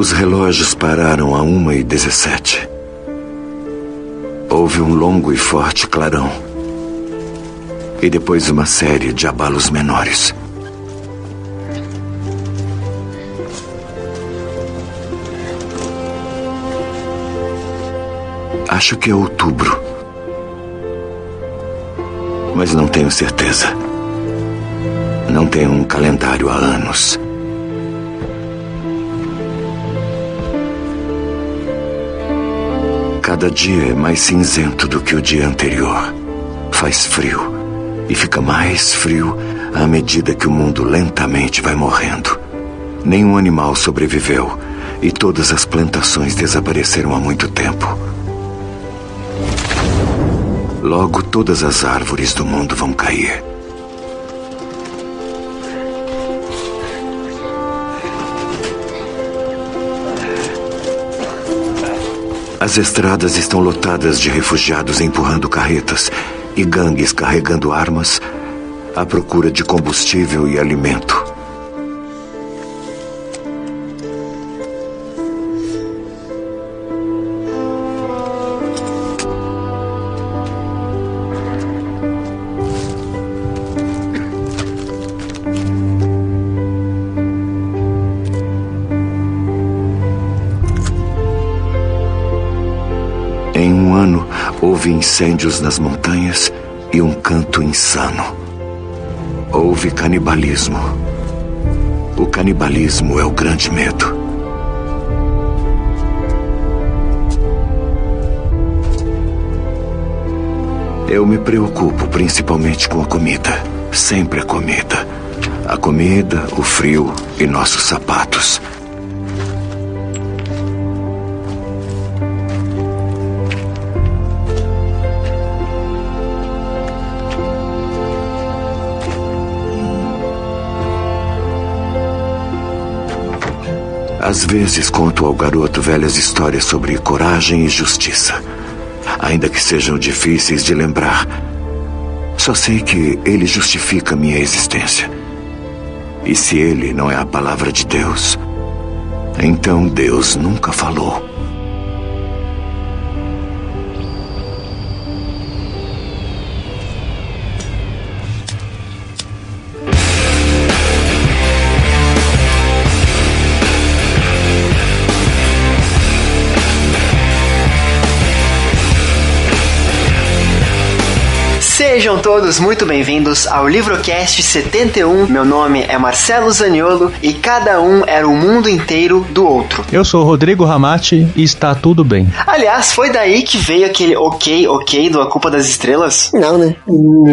Os relógios pararam a uma e dezessete. Houve um longo e forte clarão. E depois uma série de abalos menores. Acho que é outubro. Mas não tenho certeza. Não tenho um calendário há anos. Cada dia é mais cinzento do que o dia anterior. Faz frio. E fica mais frio à medida que o mundo lentamente vai morrendo. Nenhum animal sobreviveu e todas as plantações desapareceram há muito tempo. Logo todas as árvores do mundo vão cair. As estradas estão lotadas de refugiados empurrando carretas e gangues carregando armas à procura de combustível e alimento. Incêndios nas montanhas e um canto insano. Houve canibalismo. O canibalismo é o grande medo. Eu me preocupo principalmente com a comida. Sempre a comida. A comida, o frio e nossos sapatos. Às vezes conto ao garoto velhas histórias sobre coragem e justiça. Ainda que sejam difíceis de lembrar. Só sei que ele justifica minha existência. E se ele não é a palavra de Deus, então Deus nunca falou. Sejam todos muito bem-vindos ao Livrocast 71. Meu nome é Marcelo Zaniolo e cada um era o mundo inteiro do outro. Eu sou o Rodrigo Ramati e está tudo bem. Aliás, foi daí que veio aquele ok, ok do A Culpa das Estrelas? Não, né?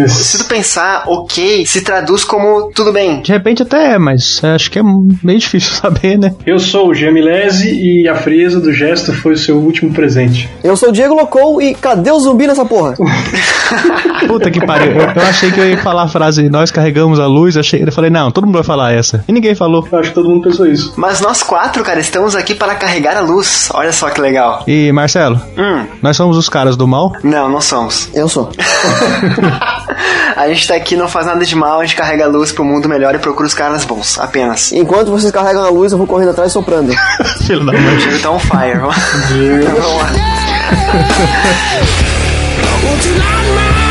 Se tu pensar, ok se traduz como tudo bem. De repente até é, mas acho que é meio difícil saber, né? Eu sou o Gemilese e a frieza do gesto foi o seu último presente. Eu sou o Diego Locou e cadê o zumbi nessa porra? Puta que pariu. Eu, eu achei que eu ia falar a frase, nós carregamos a luz, achei, eu falei, não, todo mundo vai falar essa. E ninguém falou. Eu acho que todo mundo pensou isso. Mas nós quatro, cara, estamos aqui para carregar a luz. Olha só que legal. E Marcelo, Hum, nós somos os caras do mal? não, não somos. Eu sou. a gente tá aqui, não faz nada de mal, a gente carrega a luz pro mundo melhor e procura os caras bons, apenas. Enquanto vocês carregam a luz, eu vou correndo atrás soprando. Filho da mãe. O Diego tá on fire. Vamos Vamos lá.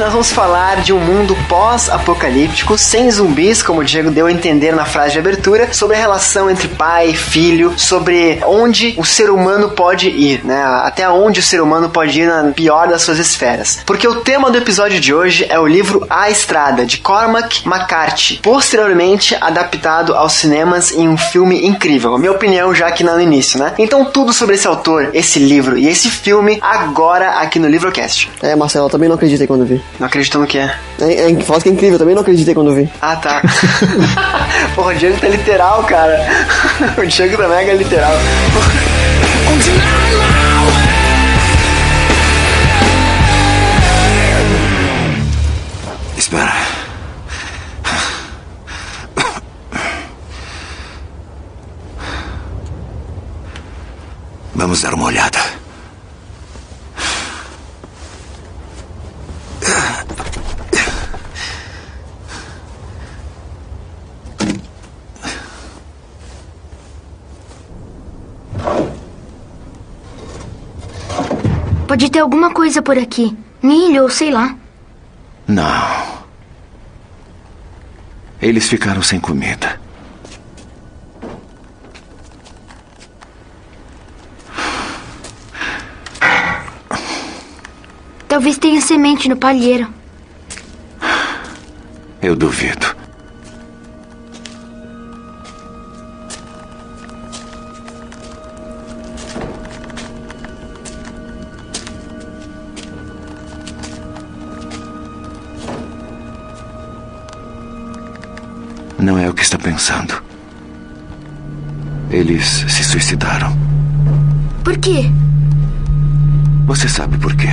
Hoje nós vamos falar de um mundo pós-apocalíptico, sem zumbis, como o Diego deu a entender na frase de abertura, sobre a relação entre pai e filho, sobre onde o ser humano pode ir, né? Até onde o ser humano pode ir na pior das suas esferas. Porque o tema do episódio de hoje é o livro A Estrada, de Cormac McCarthy, posteriormente adaptado aos cinemas em um filme incrível. Minha opinião já aqui no início, né? Então tudo sobre esse autor, esse livro e esse filme agora aqui no Livrocast. É, Marcelo, eu também não acreditei quando vi. Não acredito no que é. É, é, fala que é incrível, eu também não acreditei quando vi. Ah, tá. Porra, o Diego tá literal, cara. O Diego tá mega literal. Espera. Vamos dar uma olhada. Pode ter alguma coisa por aqui. Milho ou sei lá. Não. Eles ficaram sem comida. Talvez tenha semente no palheiro. Eu duvido. Não é o que está pensando. Eles se suicidaram. Por quê? Você sabe por quê?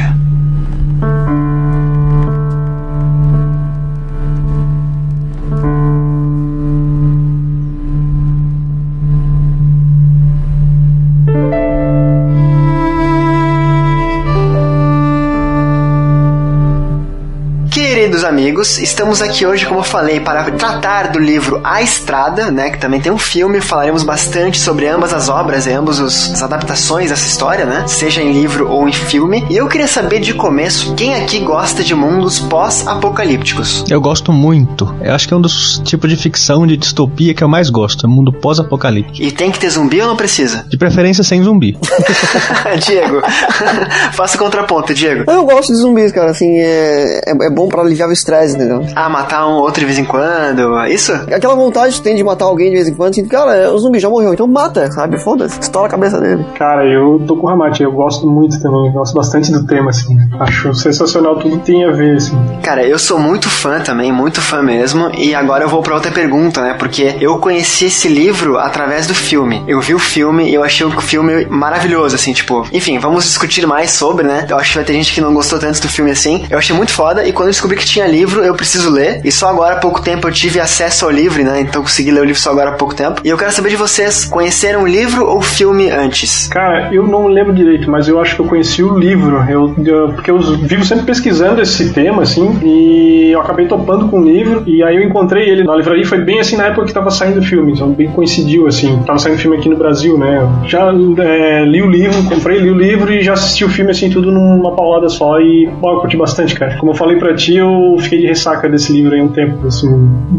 Amigos, estamos aqui hoje, como eu falei, para tratar do livro A Estrada, né, que também tem um filme, falaremos bastante sobre ambas as obras e ambas os- as adaptações dessa história, né, seja em livro ou em filme. E eu queria saber de começo, quem aqui gosta de mundos pós-apocalípticos? Eu gosto muito. Eu acho que é um dos tipos de ficção de distopia que eu mais gosto. É mundo pós-apocalíptico. E tem que ter zumbi ou não precisa? De preferência sem zumbi. Diego, faça o contraponto, Diego. Eu gosto de zumbis, cara, assim, é, é, é bom pra aliviar o estresse, entendeu? Ah, matar um outro de vez em quando, isso? Aquela vontade que tem de matar alguém de vez em quando, assim, cara, o zumbi já morreu, então mata, sabe? Foda-se, estoura a cabeça dele. Cara, eu tô com o Ramate, eu gosto muito também, gosto bastante do tema, assim. Acho sensacional, tudo tem a ver, assim. Cara, eu sou muito fã também, muito fã mesmo. E agora eu vou pra outra pergunta, né? Porque eu conheci esse livro através do filme. Eu vi o filme e eu achei o filme maravilhoso, assim, tipo. Enfim, vamos discutir mais sobre, né? Eu acho que vai ter gente que não gostou tanto do filme assim. Eu achei muito foda e quando eu descobri que tinha livro, eu preciso ler. E só agora há pouco tempo eu tive acesso ao livro, né? Então consegui ler o livro só agora há pouco tempo. E eu quero saber de vocês, conheceram o livro ou o filme antes? Cara, eu não lembro direito, mas eu acho que eu conheci o livro. Eu, eu- porque eu vivo sempre pesquisando esse tema, assim, e eu acabei topando com o livro. E aí eu encontrei ele na livraria. Foi bem assim na época que tava saindo o filme, então bem coincidiu, assim. Tava saindo filme aqui no Brasil, né? Já é, li o livro, comprei, li o livro e já assisti o filme, assim, tudo numa paulada só. E, pô, eu curti bastante, cara. Como eu falei pra ti, eu fiquei de ressaca desse livro aí um tempo, assim,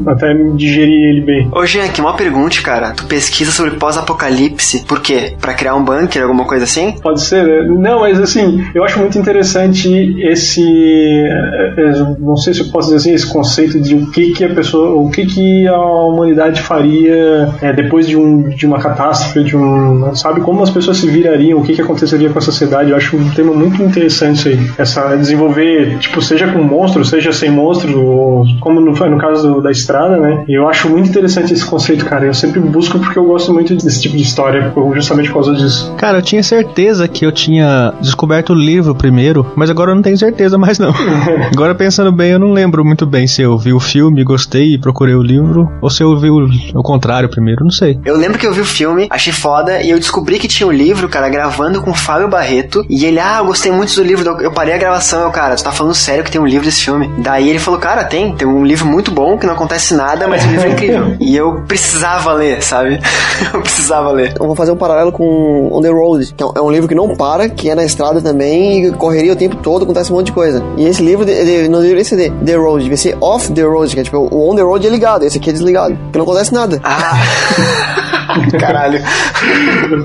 até digerir ele bem. Ô, Jean, aqui uma pergunta, cara. Tu pesquisa sobre pós-apocalipse, por quê? Pra criar um bunker, alguma coisa assim? Pode ser, né? Não, mas assim, eu acho muito interessante esse. eh, eh, Não sei se eu posso dizer assim, esse conceito de o que, que a pessoa. O que, que a humanidade faria eh, depois de, um, de uma catástrofe, de um. Sabe, como as pessoas se virariam, o que, que aconteceria com a sociedade. Eu acho um tema muito interessante isso aí. Essa desenvolver, tipo, seja com monstros, seja sem monstros, ou como no, no caso do- da estrada, né? E eu acho muito interessante esse conceito, cara. Eu sempre busco porque eu gosto muito desse tipo de história, justamente por causa disso. Cara, eu tinha certeza que eu tinha descoberto o livro primeiro, mas agora eu não tenho certeza mais não. agora pensando bem, eu não lembro muito bem se eu vi o filme, gostei e procurei o livro, ou se eu vi o, o contrário primeiro, não sei. Eu lembro que eu vi o filme, achei foda, e eu descobri que tinha um livro, cara, gravando com o Fábio Barreto. E ele, ah, eu gostei muito do livro. Eu parei a gravação, eu, cara, tu tá falando sério que tem um livro desse filme. Daí ele falou, cara, tem, tem um livro muito bom, que não acontece nada, mas o livro é incrível. e eu precisava ler, sabe? eu precisava ler. Eu vou fazer um paralelo com On the Road, que é um- é um livro que não para, que é na estrada também, e correria o tempo todo, acontece um monte de coisa. E esse livro não deveria ser de The Road, devia ser Off the Road, que é tipo, o On the Road é ligado, esse aqui é desligado, porque não acontece nada. Ah! Caralho.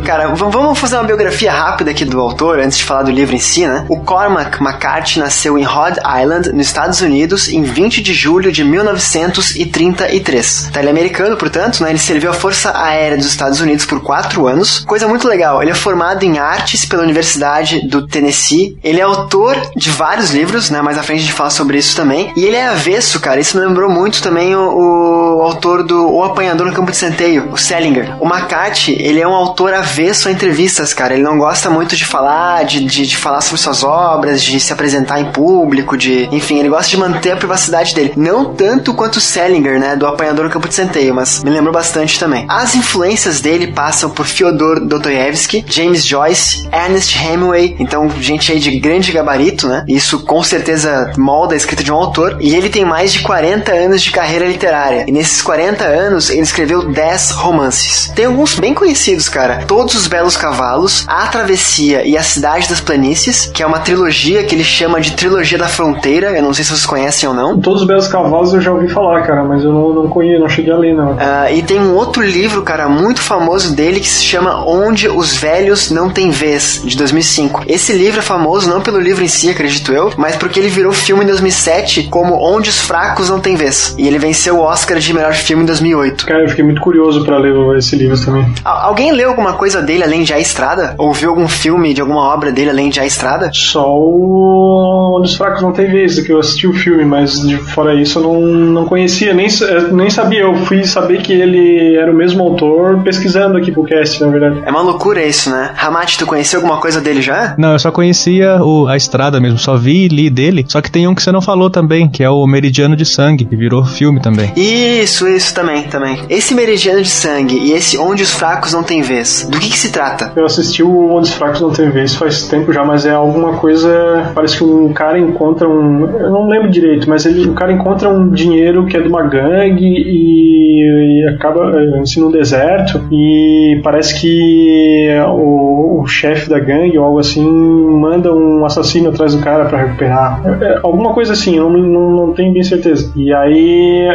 Cara, vamos fazer uma biografia rápida aqui do autor, antes de falar do livro em si, né? O Cormac McCarthy nasceu em Rhode Island, nos Estados Unidos, em 20 de julho de 1933. Tá, ele é americano, portanto, né? Ele serviu a Força Aérea dos Estados Unidos por quatro anos. Coisa muito legal, ele é formado em artes pela Universidade do Tennessee. Ele é autor de vários livros, né? Mais à frente a gente fala sobre isso também. E ele é avesso, cara. Isso me lembrou muito também o, o autor do O Apanhador no Campo de Centeio, o Selinger. O McCarthy, ele é um autor avesso a entrevistas, cara. Ele não gosta muito de falar, de, de, de falar sobre suas obras, de se apresentar em público, de. Enfim, ele gosta de manter a privacidade dele. Não tanto quanto o Selinger, né? Do Apanhador no Campo de Centeio, mas me lembrou bastante também. As influências dele passam por Fyodor Dostoevsky, James Joyce, Ernest Hemingway, então gente aí de grande gabarito, né? Isso com certeza molda a escrita de um autor. E ele tem mais de 40 anos de carreira literária. E nesses 40 anos ele escreveu 10 romances. Tem alguns bem conhecidos, cara. Todos os Belos Cavalos, A Travessia e A Cidade das Planícies, que é uma trilogia que ele chama de Trilogia da Fronteira. Eu não sei se vocês conhecem ou não. Todos os Belos Cavalos eu já ouvi falar, cara, mas eu não, não conheço, não cheguei a ler, não. Uh, e tem um outro livro, cara, muito famoso dele que se chama Onde os Velhos Não Têm Vez, de 2005. Esse livro é famoso não pelo livro em si, acredito eu, mas porque ele virou filme em 2007 como Onde os Fracos Não Têm Vez. E ele venceu o Oscar de melhor filme em 2008. Cara, eu fiquei muito curioso para ler esse livro também. Alguém leu alguma coisa dele além de A Estrada? Ou viu algum filme de alguma obra dele além de A Estrada? Só o Onde os Fracos Não Têm Vez, que eu assisti o filme, mas de fora isso eu não, não conhecia, nem, nem sabia. Eu fui saber que ele era o mesmo autor pesquisando aqui pro cast, na verdade. É uma loucura isso, né? Ramate, tu conheceu alguma coisa dele já? Não, eu só conhecia o, a estrada mesmo, só vi e li dele. Só que tem um que você não falou também, que é o Meridiano de Sangue, que virou filme também. Isso, isso também, também. Esse Meridiano de Sangue e esse Onde os Fracos Não Têm Vez, do que que se trata? Eu assisti o Onde os Fracos Não Têm Vez faz tempo já, mas é alguma coisa. Parece que um cara encontra um. Eu não lembro direito, mas ele, o cara encontra um dinheiro que é de uma gangue e, e acaba assim, no deserto e parece que o, o chefe da gangue ou algo assim manda um assassino atrás do cara para recuperar. É, é, alguma coisa assim, eu não, não, não, tenho bem certeza. E aí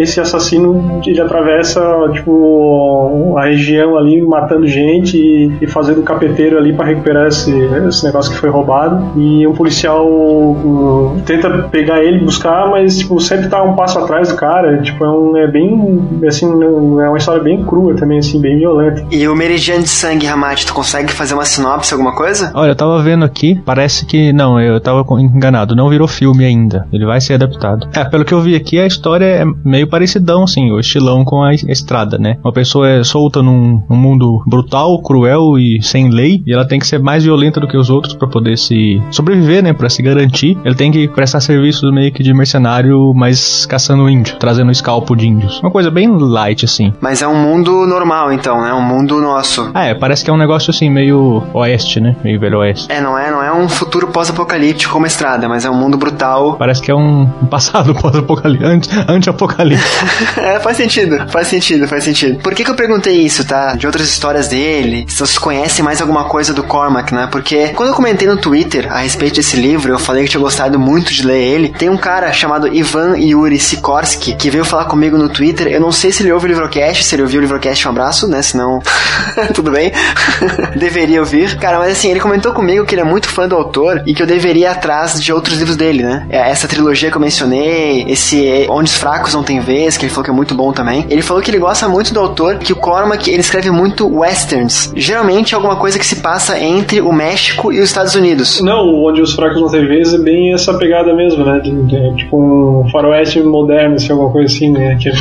esse assassino ele atravessa tipo a região ali matando gente e, e fazendo capeteiro ali para recuperar esse, esse negócio que foi roubado. E um policial um, tenta pegar ele, buscar, mas tipo sempre tá um passo atrás do cara. Tipo é, um, é bem assim é uma história bem crua também assim bem violenta. E o Meridiano de Sangue Ramate, tu consegue fazer uma sinopse alguma coisa? Olha, eu tava vendo aqui, parece que não, eu tava enganado, não virou filme ainda. Ele vai ser adaptado. É, pelo que eu vi aqui, a história é meio parecidão, assim, o estilão com a estrada, né? Uma pessoa é solta num, num mundo brutal, cruel e sem lei, e ela tem que ser mais violenta do que os outros para poder se sobreviver, né? Para se garantir. Ele tem que prestar serviço meio que de mercenário, mas caçando índio, trazendo escalpo de índios. Uma coisa bem light, assim. Mas é um mundo normal, então, né? Um mundo nosso. Ah, é, parece que é um negócio assim, meio oeste, né? Meio velho oeste. É, não é, não é um futuro pós-apocalíptico como estrada, mas é um mundo brutal. Parece que é um passado pós-apocalíptico, anti-apocalíptico. é, faz sentido, faz sentido, faz sentido. Por que, que eu perguntei isso, tá? De outras histórias dele, se vocês conhecem mais alguma coisa do Cormac, né? Porque quando eu comentei no Twitter a respeito desse livro, eu falei que tinha gostado muito de ler ele. Tem um cara chamado Ivan Yuri Sikorsky que veio falar comigo no Twitter. Eu não sei se ele ouve o Livrocast, se ele ouviu o Livrocast, um abraço, né? Senão, tudo bem. deveria ouvir. Cara, mas assim, ele comentou comigo que ele é muito fã do autor e que eu deveria ir atrás de outros livros dele, né? É, essa trilogia que eu mencionei, esse Onde os Fracos Não Tem Vez, que ele falou que é muito bom também. Ele falou que ele gosta muito do autor, que o Cormac, ele escreve muito westerns. Geralmente é alguma coisa que se passa entre o México e os Estados Unidos. Não, Onde os Fracos Não Tem Vez é bem essa pegada mesmo, né? De, de, tipo um faroeste moderno, assim, alguma coisa assim, né? Que é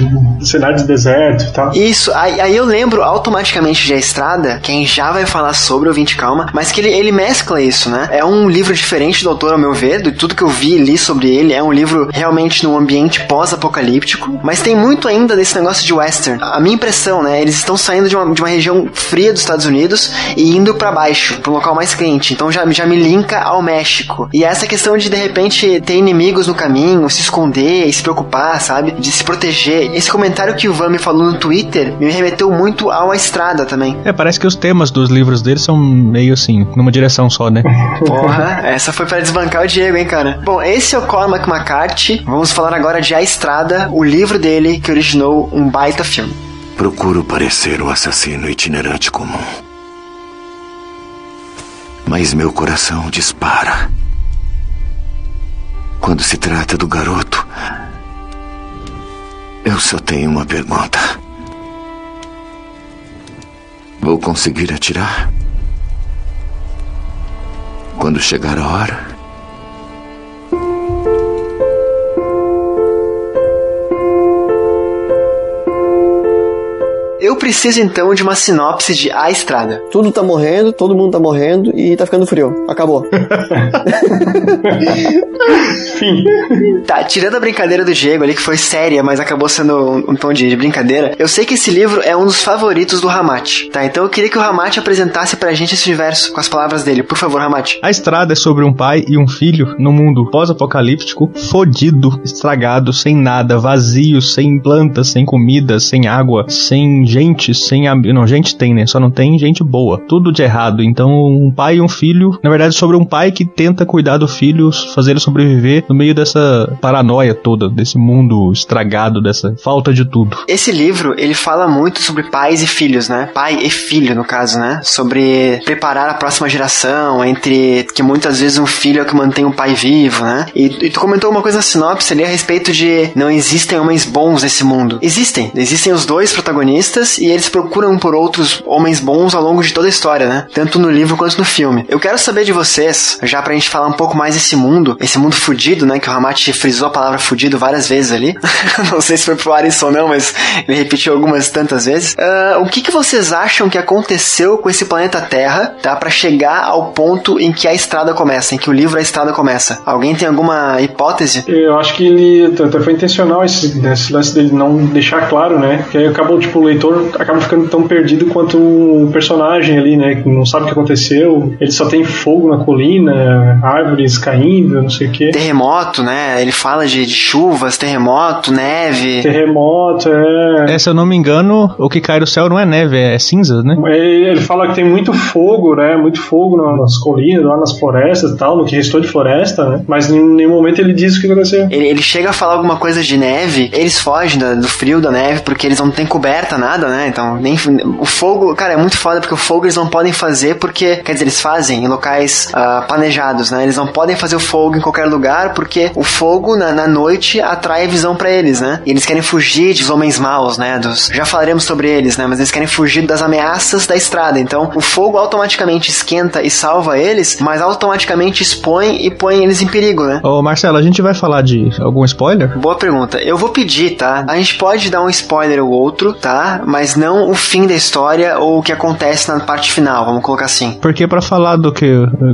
cenário de deserto e tal. Isso, aí, aí eu lembro automaticamente de A Estrada, quem já vai falar sobre o Vinte Calma, mas que ele, ele mescla isso, né? É um livro diferente do autor, ao meu ver, de tudo que eu vi e li sobre ele. É um livro realmente num ambiente pós-apocalíptico, mas tem muito ainda desse negócio de western. A minha impressão, né? Eles estão saindo de uma, de uma região fria dos Estados Unidos e indo para baixo, para um local mais quente. Então já, já me linka ao México. E essa questão de de repente ter inimigos no caminho, se esconder e se preocupar, sabe? De se proteger. Esse comentário que o Van me falou no Twitter me remeteu muito ao A Estrada também. É, parece que os temas dos livros dele são meio assim, numa direção só, né? Porra, essa foi para desbancar o Diego, hein, cara? Bom, esse é o Cormac McCarthy. Vamos falar agora de A Estrada, o livro dele que originou um baita filme. Procuro parecer o assassino itinerante comum. Mas meu coração dispara. Quando se trata do garoto, eu só tenho uma pergunta. Vou conseguir atirar? Quando chegar a hora? Eu preciso então de uma sinopse de A Estrada. Tudo tá morrendo, todo mundo tá morrendo e tá ficando frio. Acabou. Fim. Tá, tirando a brincadeira do Diego ali, que foi séria, mas acabou sendo um, um tom de, de, brincadeira, eu sei que esse livro é um dos favoritos do Ramate, tá? Então eu queria que o Ramate apresentasse pra gente esse universo com as palavras dele. Por favor, Ramate. A Estrada é sobre um pai e um filho num mundo pós-apocalíptico, fodido, estragado, sem nada, vazio, sem plantas, sem comida, sem água, sem gente sem amigos. Não, gente tem, né? Só não tem gente boa. Tudo de errado. Então, um pai e um filho, na verdade, sobre um pai que tenta cuidar do filho, fazer ele sobreviver no meio dessa paranoia toda, desse mundo estragado, dessa falta de tudo. Esse livro, ele fala muito sobre pais e filhos, né? Pai e filho, no caso, né? Sobre preparar a próxima geração, entre que muitas vezes um filho é o que mantém o pai vivo, né? E, e tu comentou uma coisa na sinopse ali a respeito de não existem homens bons nesse mundo. Existem. Existem os dois protagonistas e eles procuram por outros homens bons ao longo de toda a história, né? Tanto no livro quanto no filme. Eu quero saber de vocês, já pra gente falar um pouco mais desse mundo, esse mundo fudido, né? Que o Ramati frisou a palavra fudido várias vezes ali. não sei se foi pro Aris ou não, mas ele repetiu algumas tantas vezes. Uh, o que, que vocês acham que aconteceu com esse planeta Terra, tá? Pra chegar ao ponto em que a estrada começa, em que o livro A Estrada começa. Alguém tem alguma hipótese? Eu acho que ele até foi intencional esse, esse lance dele não deixar claro, né? Que aí acabou, tipo, o leitor acaba ficando tão perdido quanto o personagem ali, né? Que não sabe o que aconteceu. Ele só tem fogo na colina, árvores caindo, não sei o quê. Terremoto, né? Ele fala de, de chuvas, terremoto, neve. Terremoto, é. É, se eu não me engano, o que cai do céu não é neve, é cinza, né? Ele fala que tem muito fogo, né? Muito fogo nas colinas, lá nas florestas e tal, no que restou de floresta, né? Mas em nenhum momento ele diz o que aconteceu. Ele, ele chega a falar alguma coisa de neve, eles fogem do, do frio da neve porque eles não têm coberta, nada, né? Então, nem o fogo, cara, é muito foda porque o fogo eles não podem fazer porque, quer dizer, eles fazem em locais uh, planejados, né? Eles não podem fazer o fogo em qualquer lugar porque o fogo na, na noite atrai visão para eles, né? E eles querem fugir dos homens maus, né? Dos, já falaremos sobre eles, né? Mas eles querem fugir das ameaças da estrada. Então, o fogo automaticamente esquenta e salva eles, mas automaticamente expõe e põe eles em perigo, né? Ô, Marcelo, a gente vai falar de algum spoiler? Boa pergunta. Eu vou pedir, tá? A gente pode dar um spoiler ou outro, tá? Mas não o fim da história ou o que acontece na parte final, vamos colocar assim. Porque para falar do que,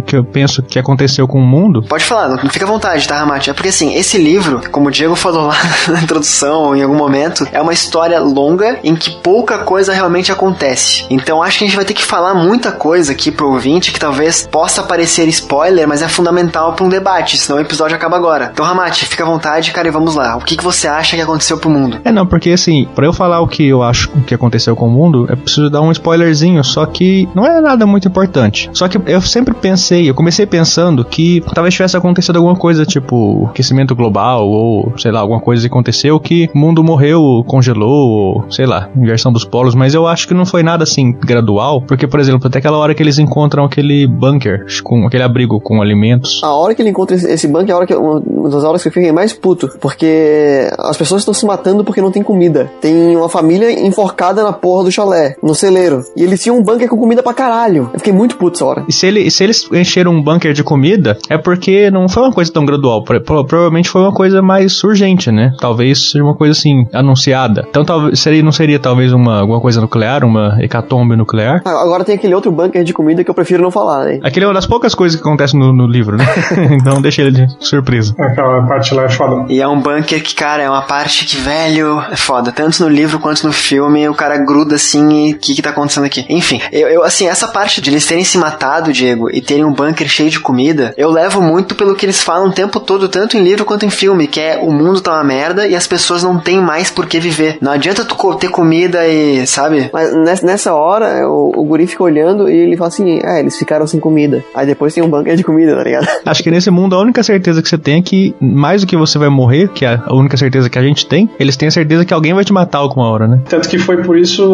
que eu penso que aconteceu com o mundo. Pode falar, não fica à vontade, tá, Ramate? É porque assim, esse livro, como o Diego falou lá na introdução ou em algum momento, é uma história longa em que pouca coisa realmente acontece. Então acho que a gente vai ter que falar muita coisa aqui pro ouvinte que talvez possa parecer spoiler, mas é fundamental para um debate, senão o episódio acaba agora. Então, Ramate, fica à vontade, cara, e vamos lá. O que, que você acha que aconteceu pro mundo? É, não, porque assim, para eu falar o que eu acho que aconteceu com o mundo, é preciso dar um spoilerzinho, só que não é nada muito importante. Só que eu sempre pensei, eu comecei pensando que talvez tivesse acontecido alguma coisa, tipo aquecimento global, ou sei lá, alguma coisa aconteceu que o mundo morreu, congelou, ou sei lá, inversão dos polos, mas eu acho que não foi nada assim gradual, porque, por exemplo, até aquela hora que eles encontram aquele bunker, com aquele abrigo com alimentos. A hora que ele encontra esse bunker é a hora que, uma das horas que eu fiquei mais puto, porque as pessoas estão se matando porque não tem comida. Tem uma família enforcada na porra do chalé, no celeiro. E eles tinham um bunker com comida pra caralho. Eu fiquei muito puto essa hora. E se, ele, se eles encheram um bunker de comida, é porque não foi uma coisa tão gradual. Pro, provavelmente foi uma coisa mais urgente, né? Talvez seja uma coisa assim, anunciada. Então talvez seria, não seria talvez uma, alguma coisa nuclear, uma hecatombe nuclear. Agora tem aquele outro bunker de comida que eu prefiro não falar, né? Aquele é uma das poucas coisas que acontecem no, no livro, né? então deixa ele de surpresa. Aquela parte lá é foda. E é um bunker que, cara, é uma parte que, velho, é foda. Tanto no livro quanto no filme, o cara gruda assim e o que que tá acontecendo aqui? Enfim, eu, eu, assim, essa parte de eles terem se matado, Diego, e terem um bunker cheio de comida, eu levo muito pelo que eles falam o tempo todo, tanto em livro quanto em filme, que é o mundo tá uma merda e as pessoas não têm mais por que viver. Não adianta tu ter comida e, sabe? Mas nessa hora, o, o guri fica olhando e ele fala assim, é, eles ficaram sem comida. Aí depois tem um bunker de comida, tá ligado? Acho que nesse mundo a única certeza que você tem é que, mais do que você vai morrer, que é a única certeza que a gente tem, eles têm a certeza que alguém vai te matar alguma hora, né? Tanto que foi por isso,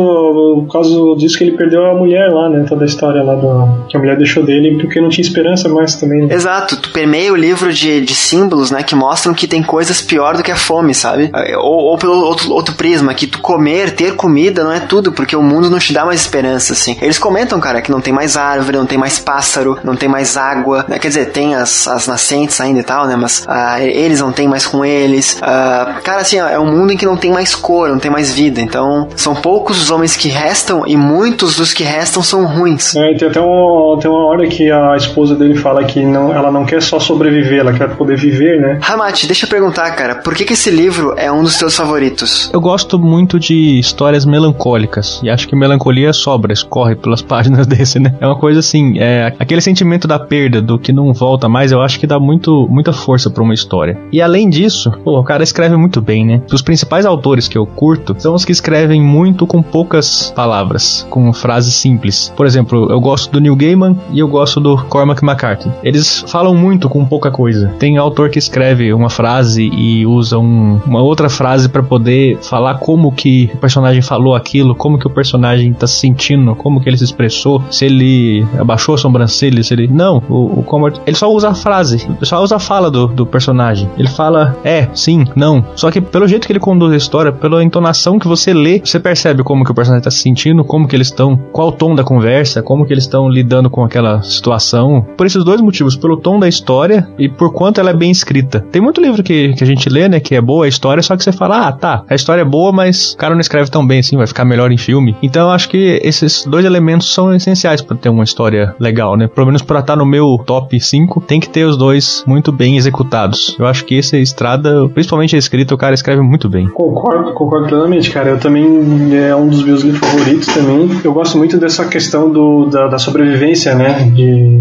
por causa disso que ele perdeu a mulher lá, né? Toda a história lá do, que a mulher deixou dele, porque não tinha esperança mais também. Né? Exato, tu permeia o livro de, de símbolos, né? Que mostram que tem coisas pior do que a fome, sabe? Ou, ou pelo outro, outro prisma, que tu comer, ter comida não é tudo, porque o mundo não te dá mais esperança, assim. Eles comentam, cara, que não tem mais árvore, não tem mais pássaro, não tem mais água, né? Quer dizer, tem as, as nascentes ainda e tal, né? Mas uh, eles não tem mais com eles. Uh, cara, assim, é um mundo em que não tem mais cor, não tem mais vida. Então, são poucos os homens que restam e muitos dos que restam são ruins. É, tem até um, tem uma hora que a esposa dele fala que não, ela não quer só sobreviver, ela quer poder viver, né? Ramate, deixa eu perguntar, cara, por que, que esse livro é um dos teus favoritos? Eu gosto muito de histórias melancólicas e acho que melancolia sobra, escorre pelas páginas desse, né? É uma coisa assim, é aquele sentimento da perda, do que não volta mais, eu acho que dá muito, muita força para uma história. E além disso, pô, o cara escreve muito bem, né? Os principais autores que eu curto são os que escrevem muito com poucas palavras, com frases simples. Por exemplo, eu gosto do Neil Gaiman e eu gosto do Cormac McCarthy. Eles falam muito com pouca coisa. Tem autor que escreve uma frase e usa um, uma outra frase para poder falar como que o personagem falou aquilo, como que o personagem tá se sentindo, como que ele se expressou, se ele abaixou a sobrancelha, se ele. Não, o, o Cormac, ele só usa a frase, só usa a fala do, do personagem. Ele fala é, sim, não. Só que pelo jeito que ele conduz a história, pela entonação que você lê, você percebe como que o personagem tá se sentindo, como que eles estão, qual o tom da conversa, como que eles estão lidando com aquela situação. Por esses dois motivos, pelo tom da história e por quanto ela é bem escrita. Tem muito livro que, que a gente lê, né, que é boa a história, só que você fala, ah, tá, a história é boa, mas o cara não escreve tão bem assim, vai ficar melhor em filme. Então eu acho que esses dois elementos são essenciais para ter uma história legal, né? Pelo menos para estar no meu top 5, tem que ter os dois muito bem executados. Eu acho que esse Estrada, principalmente a escrita, o cara escreve muito bem. Concordo, concordo plenamente, cara. Eu também é um dos meus livros favoritos também. Eu gosto muito dessa questão do, da, da sobrevivência, né? De,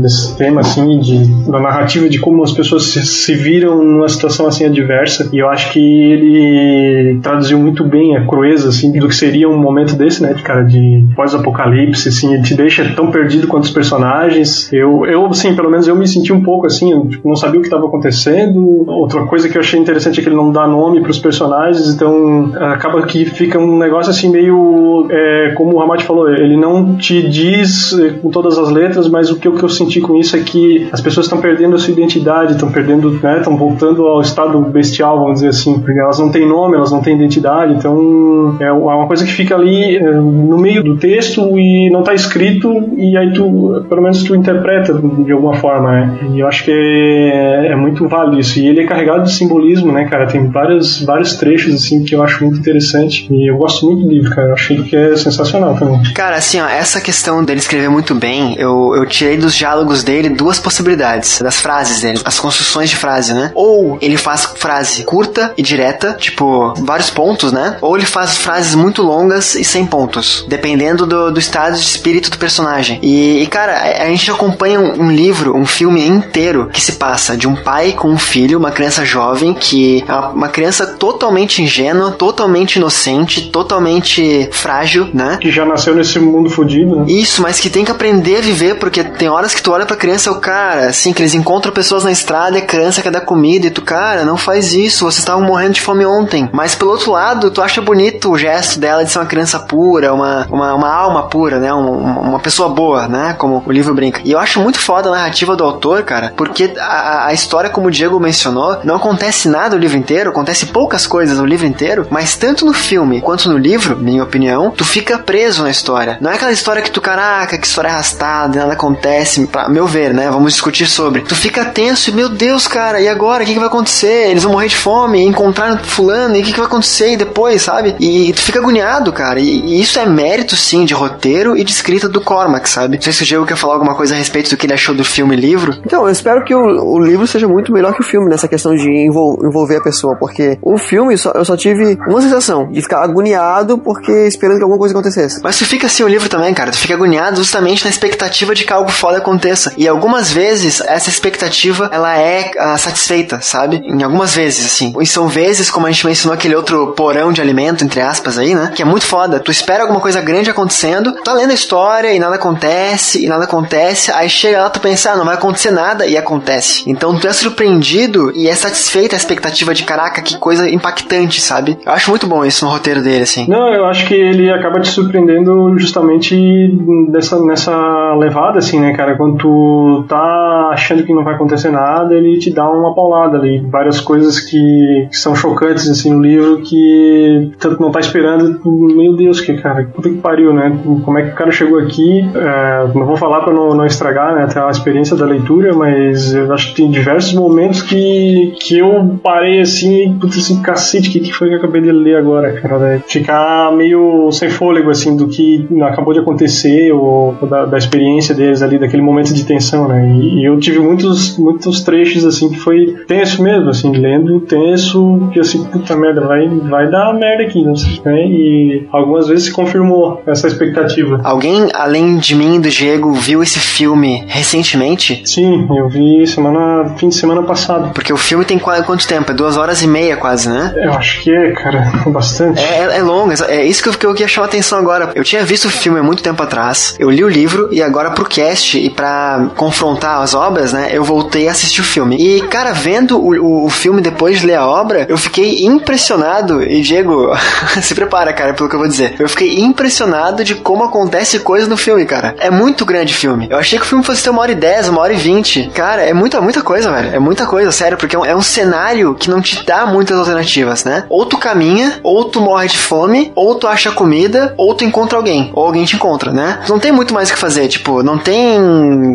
desse tema, assim, de, da narrativa de como as pessoas se, se viram numa situação assim adversa. E eu acho que ele traduziu muito bem a crueza, assim, do que seria um momento desse, né? De cara de pós-apocalipse, assim, ele te deixa tão perdido quanto os personagens. Eu, eu, assim, pelo menos eu me senti um pouco assim, eu, tipo, não sabia o que estava acontecendo. Outra coisa que eu achei interessante é que ele não dá nome para os personagens, então acaba que fica um negócio assim meio, é, como o Ramad falou, ele não te diz é, com todas as letras, mas o que, o que eu senti com isso é que as pessoas estão perdendo a sua identidade, estão perdendo, né, estão voltando ao estado bestial, vamos dizer assim, porque elas não têm nome, elas não têm identidade, então é uma coisa que fica ali é, no meio do texto e não está escrito e aí tu, pelo menos tu interpreta de alguma forma, né? E eu acho que é, é muito válido isso. E ele é carregado de simbolismo, né, cara? Tem vários, vários trechos, assim, que eu acho muito interessante. E eu gosto muito do livro, cara. Eu achei que é sensacional também. Cara, assim, ó, essa questão dele escrever muito bem, eu, eu tirei dos diálogos dele duas possibilidades, das frases dele, as construções de frase, né? Ou ele faz frase curta e direta, tipo, vários pontos, né? Ou ele faz frases muito longas e sem pontos, dependendo do, do estado de espírito do personagem. E, e cara, a, a gente acompanha um, um livro, um filme inteiro que se passa de um pai com um filho, uma criança jovem que é uma criança totalmente ingênua, totalmente inocente, totalmente frágil, né? Que já nasceu nesse mundo fodido, né? Isso, mas que tem que aprender a viver, porque tem horas que tu olha pra criança e o cara, assim, que eles encontram pessoas na estrada e a criança quer dar comida e tu, cara, não faz isso, vocês estavam morrendo de fome ontem. Mas pelo outro lado, tu acha bonito o gesto dela de ser uma criança pura, uma, uma, uma alma pura, né? Uma, uma pessoa boa, né? Como o livro brinca. E eu acho muito foda a narrativa do autor, cara, porque a, a história, como o Diego mencionou, não acontece nada o livro inteiro, acontece poucas coisas no livro inteiro, mas tanto no filme quanto no livro, minha opinião, tu fica preso na história. Não é aquela história que tu, caraca, que história arrastada, nada acontece, pra meu ver, né? Vamos discutir sobre. Tu fica tenso e, meu Deus, cara, e agora? O que, que vai acontecer? Eles vão morrer de fome, encontrar fulano, e o que, que vai acontecer e depois, sabe? E, tu fica agoniado, cara. E, e, isso é mérito, sim, de roteiro e de escrita do Cormac, sabe? Não sei se o Diego quer falar alguma coisa a respeito do que ele achou do filme e livro. Então, eu espero que o, o livro seja muito melhor que o filme nessa questão de envol envolver a pessoa, porque o filme só, eu só tive uma sensação de ficar agoniado porque esperando que alguma coisa acontecesse. Mas tu fica assim o livro também, cara. Tu fica agoniado justamente na expectativa de que algo foda aconteça. E algumas vezes essa expectativa ela é uh, satisfeita, sabe? Em algumas vezes, assim. E são vezes, como a gente mencionou, aquele outro porão de alimento, entre aspas, aí, né? Que é muito foda. Tu espera alguma coisa grande acontecendo, tá lendo a história e nada acontece, e nada acontece. Aí chega lá, tu pensa, ah, não vai acontecer nada, e acontece. Então tu é surpreendido e é satisfeita a expectativa de caraca, que coisa impactante, sabe? Eu acho muito bom isso no roteiro dele, assim. Não, eu acho que ele acaba te surpreendendo justamente dessa, nessa levada, assim, né, cara? Quando tu tá achando que não vai acontecer nada, ele te dá uma paulada ali. Várias coisas que, que são chocantes, assim, no livro que tanto não tá esperando. Meu Deus, que cara, puta que pariu, né? Como é que o cara chegou aqui? É, não vou falar pra não, não estragar, né, até a experiência da leitura, mas eu acho que tem diversos momentos que, que eu parei assim e, putz, assim, cacete, o que, que foi que eu acabei de ler agora, cara? Ficar meio sem fôlego, assim, do que acabou de acontecer ou, ou da, da, experiência deles ali, daquele momento de tensão, né? E, e, eu tive muitos, muitos trechos, assim, que foi tenso mesmo, assim, lendo tenso, que assim, puta merda, vai, vai dar merda aqui, não sei, né? E algumas vezes se confirmou essa expectativa. Alguém, além de mim e do Diego, viu esse filme recentemente? Sim, eu vi semana, fim de semana passado. Porque o filme tem quanto tempo? É duas horas e meia quase, né? Eu acho que é, cara, bastante. É, é, é longo, é isso que eu, que eu queria chamar a atenção agora. Eu tinha visto o filme há muito tempo atrás, eu li o livro e agora pro cast e pra confrontar as obras, né, eu voltei a assistir o filme. E, cara, vendo o, o, filme depois de ler a obra, eu fiquei impressionado. E, Diego, se prepara, cara, pelo que eu vou dizer. Eu fiquei impressionado de como acontece coisa no filme, cara. É muito grande o filme. Eu achei que o filme fosse ter uma hora e dez, uma hora e vinte. Cara, é muita, muita coisa, velho. É muita coisa, sério, porque é um, é um cenário que não te dá muitas alternativas, né? Ou tu caminha, ou tu morre de fome, ou tu acha comida, ou tu encontra alguém, ou alguém te encontra, né? Não tem muito mais o que fazer, tipo, não tem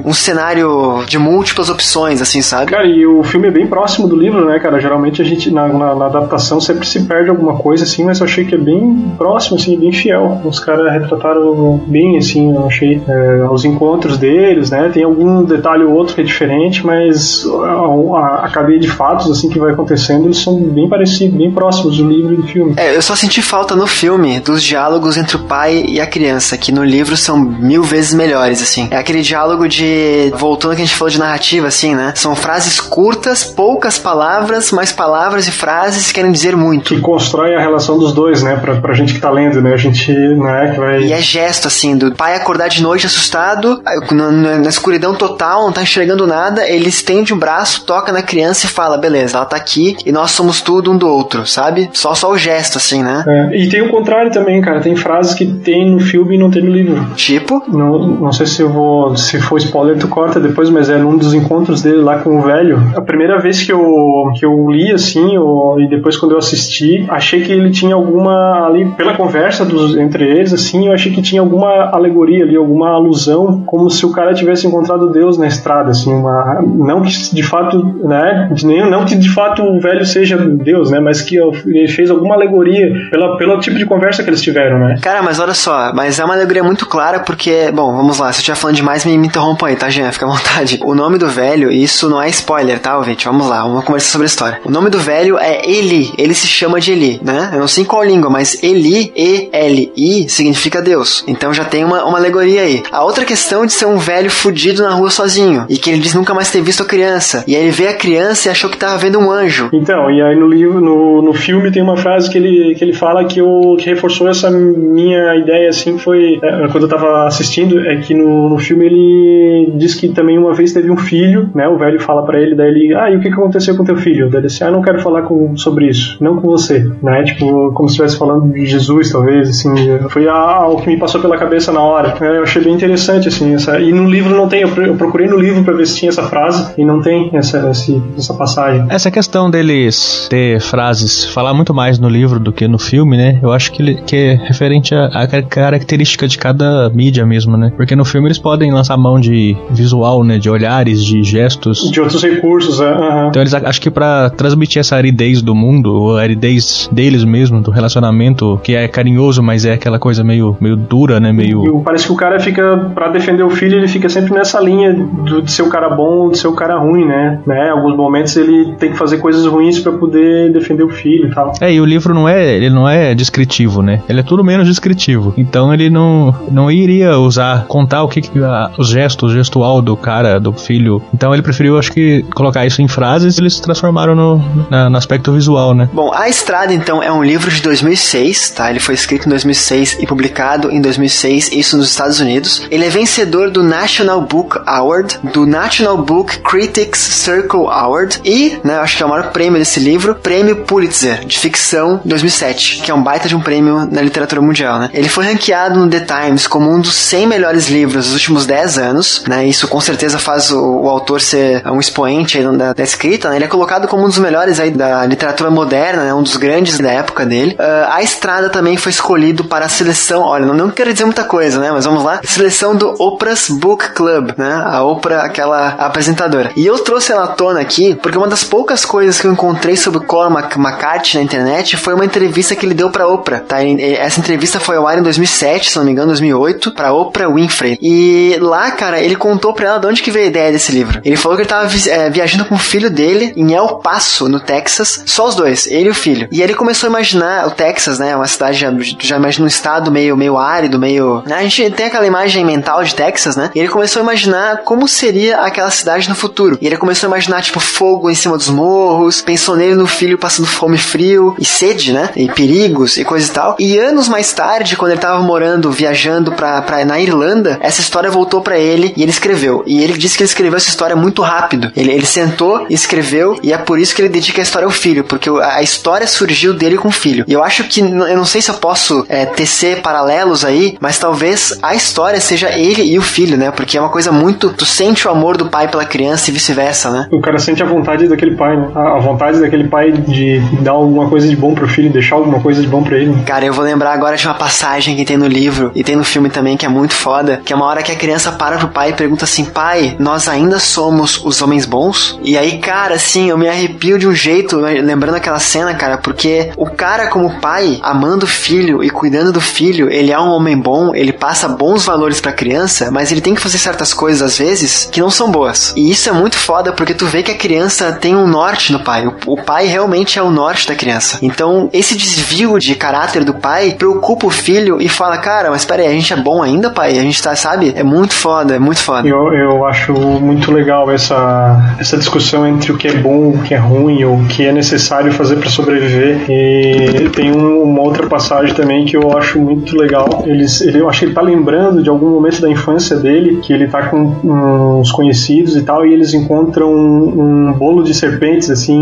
um cenário de múltiplas opções, assim, sabe? Cara, e o filme é bem próximo do livro, né, cara? Geralmente a gente, na, na, na adaptação, sempre se perde alguma coisa, assim, mas eu achei que é bem próximo, assim, bem fiel. Os caras retrataram bem, assim, eu achei, é, os encontros deles, né? Tem algum detalhe ou outro que é diferente, mas a, a, a cadeia de fatos, assim, que vai acontecendo, eles são bem parecidos, bem próximos do livro e do filme. É, eu só senti falta no filme dos diálogos entre o pai e a criança, que no livro são mil vezes melhores, assim. É aquele diálogo de. Voltando ao que a gente falou de narrativa, assim, né? São frases curtas, poucas palavras, mas palavras e frases querem dizer muito. Que constrói a relação dos dois, né? Pra, pra gente que tá lendo, né? A gente, né, que vai. E é gesto, assim, do pai acordar de noite assustado, na, na escuridão total, não tá enxergando nada, ele estende o braço, toca na criança e fala: beleza, ela tá aqui e nós somos tudo um do outro, sabe? Só, só o gesto, assim, né? É, e tem o contrário também, cara. Tem frases que tem no filme e não tem no livro. Tipo? Não, não sei se eu vou. Se for spoiler, tu corta depois, mas é num dos encontros dele lá com o velho. A primeira vez que eu, que eu li, assim, eu, e depois quando eu assisti, achei que ele tinha alguma. ali, pela conversa dos, entre eles, assim, eu achei que tinha alguma alegoria ali, alguma alusão, como se o cara tivesse encontrado Deus na estrada, assim, uma. Não que de fato, né? Não que de fato o velho seja Deus, né? Mas que ele fez alguma alegoria pela, pelo tipo de conversa que eles tiveram, né? Cara, mas olha só, mas é uma alegoria muito clara porque, bom, vamos lá, se eu estiver falando demais, me, me interrompam aí, tá, Jean? Fica à vontade. O nome do velho, isso não é spoiler, tá, ouvinte? Vamos lá, vamos conversar sobre a história. O nome do velho é Eli, ele se chama de Eli, né? Eu não sei em qual língua, mas Eli, E-L-I, significa Deus. Então já tem uma, uma alegoria aí. A outra questão de ser um velho fudido na rua sozinho, e que ele diz nunca mais ter visto a criança. E aí ele vê a criança e achou que tava vendo um anjo. Então, e aí no livro, no, no filme tem uma frase que ele, que ele fala que, eu, que reforçou essa minha ideia, assim, foi, é, quando eu tava assistindo, é que no, no filme ele diz que também uma vez teve um filho, né, o velho fala para ele, daí ele, ah, e o que aconteceu com teu filho? Daí ele disse, ah, não quero falar com, sobre isso, não com você, né, tipo, como se estivesse falando de Jesus, talvez, assim, foi algo que me passou pela cabeça na hora, né, eu achei bem interessante, assim, essa, e no livro não tem, eu procurei no livro para ver se tinha essa frase, e não tem essa, essa, essa passagem. Essa questão deles ter frases, falar muito mais no livro do que no filme, né, eu acho que, ele, que é referente à característica de cada mídia mesmo, né, porque no filme eles podem lançar mão de visual, né, de olhares, de gestos. De outros recursos, é. Uhum. Então eles acho que para transmitir essa aridez do mundo, ou aridez deles mesmo, do relacionamento, que é carinhoso, mas é aquela coisa meio, meio dura, né, meio... Parece que o cara fica, para defender o filho, ele fica sempre nessa linha do, de ser o cara bom ou de ser o cara ruim, né, né, alguns momentos ele tem que fazer coisas ruins para poder defender o filho e tal. É, e o livro não é, ele não é descritivo, né, ele é tudo menos descritivo, então ele não, não iria usar, contar o que, que a, os gestos, o gestual do cara, do filho. Então ele preferiu, acho que, colocar isso em frases e eles se transformaram no, na, no aspecto visual, né? Bom, A Estrada, então, é um livro de 2006, tá? Ele foi escrito em 2006 e publicado em 2006, isso nos Estados Unidos. Ele é vencedor do National Book Award, do National Book Critics Circle Award e, né, acho que é o maior prêmio desse livro, Prêmio Pulitzer, de ficção 2007, que é um baita de um prêmio na literatura mundial, né? Ele foi ranqueado no The Times como um dos 100 melhores livros dos últimos 10 anos, né? Isso com certeza faz o, o autor ser um expoente da, da, escrita, né? Ele é colocado como um dos melhores aí da literatura moderna, né? Um dos grandes da época dele. Uh, a Estrada também foi escolhido para a seleção, olha, não, não quero dizer muita coisa, né? Mas vamos lá. Seleção do Oprah's Book Club, né? A Oprah, aquela apresentadora. E eu trouxe ela à tona aqui porque uma das poucas coisas que eu encontrei sobre Cormac McCarthy na internet foi uma entrevista que ele deu para Oprah, tá? Essa entrevista foi ao ar em 2007, se não me engano, 2008, para Oprah Winfrey. E lá, cara, ele contou pra ela de onde que veio a ideia desse livro. Ele falou que ele tava é, viajando com o filho dele em El Paso, no Texas, só os dois, ele e o filho. E ele começou a imaginar o Texas, né, uma cidade, já, já imagina um estado meio, meio árido, meio... né, A gente tem aquela imagem mental de Texas, né? E ele começou a imaginar como seria aquela cidade no futuro. E ele começou a imaginar, tipo, fogo em cima dos morros, pensou nele no filho passando fome e frio, e sede, né? E perigos e coisa e tal. E anos mais tarde, quando ele tava morando, viajando pra, pra, na Irlanda, essa história voltou pra ele e ele escreveu. E ele disse que ele escreveu essa história muito rápido. Ele, ele sentou escreveu, e é por isso que ele dedica a história ao filho, porque a história surgiu dele com o filho. E eu acho que, eu não sei se eu posso é, tecer paralelos aí, mas talvez a história seja ele e o filho, né? Porque é uma coisa muito. Tu sente o amor do pai pela criança e vice-versa, né? O cara sente a vontade daquele pai, né? A a vontade daquele pai de dar alguma coisa de bom pro filho, deixar alguma coisa de bom pra ele. Cara, eu vou lembrar agora de uma passagem que tem no livro e tem no filme também que é muito foda, que é uma hora que a criança para pro pai e pergunta assim: "Pai, nós ainda somos os homens bons?" E aí, cara, assim, eu me arrepio de um jeito né, lembrando aquela cena, cara, porque o cara como pai, amando o filho e cuidando do filho, ele é um homem bom, ele passa bons valores pra criança, mas ele tem que fazer certas coisas às vezes que não são boas. E isso é muito foda porque tu vê que a criança tem um norte no pai. O, o pai realmente é o norte da criança. Então, esse desvio de caráter do pai preocupa o filho e fala: Cara, mas peraí, a gente é bom ainda, pai? A gente tá, sabe? É muito foda, é muito foda. Eu, eu acho muito legal essa, essa discussão entre o que é bom, o que é ruim, o que é necessário fazer para sobreviver. E tem um- uma outra passagem também que eu acho muito legal. Eles, ele, eu acho que ele tá lembrando de algum momento da infância dele, que ele tá com uns conhecidos e tal, e eles encontram um, um bolo de serpentes assim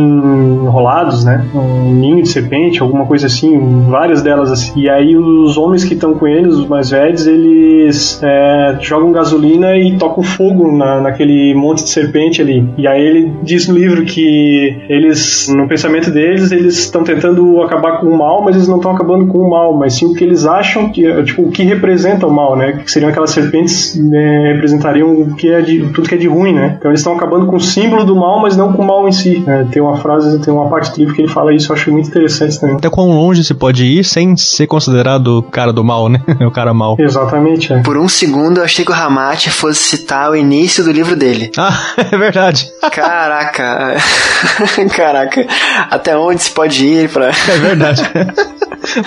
enrolados, né? Um ninho de serpente, alguma coisa assim, várias delas assim. E aí os homens que estão com eles, os mais velhos, eles é, jogam gasolina e tocam fogo na, naquele monte de serpente ali. E aí ele diz no livro que eles, no pensamento deles, eles estão tentando acabar com o mal, mas eles não estão acabando com o mal, mas sim o que eles acham que tipo o que representa o mal, né? Que seriam aquelas serpentes né, representariam o que é de tudo que é de ruim, né? Então eles estão acabando com o símbolo do mal, mas não com o mal em si. né? Tem uma frase, tem uma parte do livro que ele fala isso, eu acho muito interessante também. Até quão longe se pode ir sem ser considerado o cara do mal, né? o cara mal. Exatamente, é. Por um segundo eu achei que o Ramate fosse citar o início do livro dele. Ah, é verdade. Caraca. Caraca. Até onde se pode ir pra. É verdade.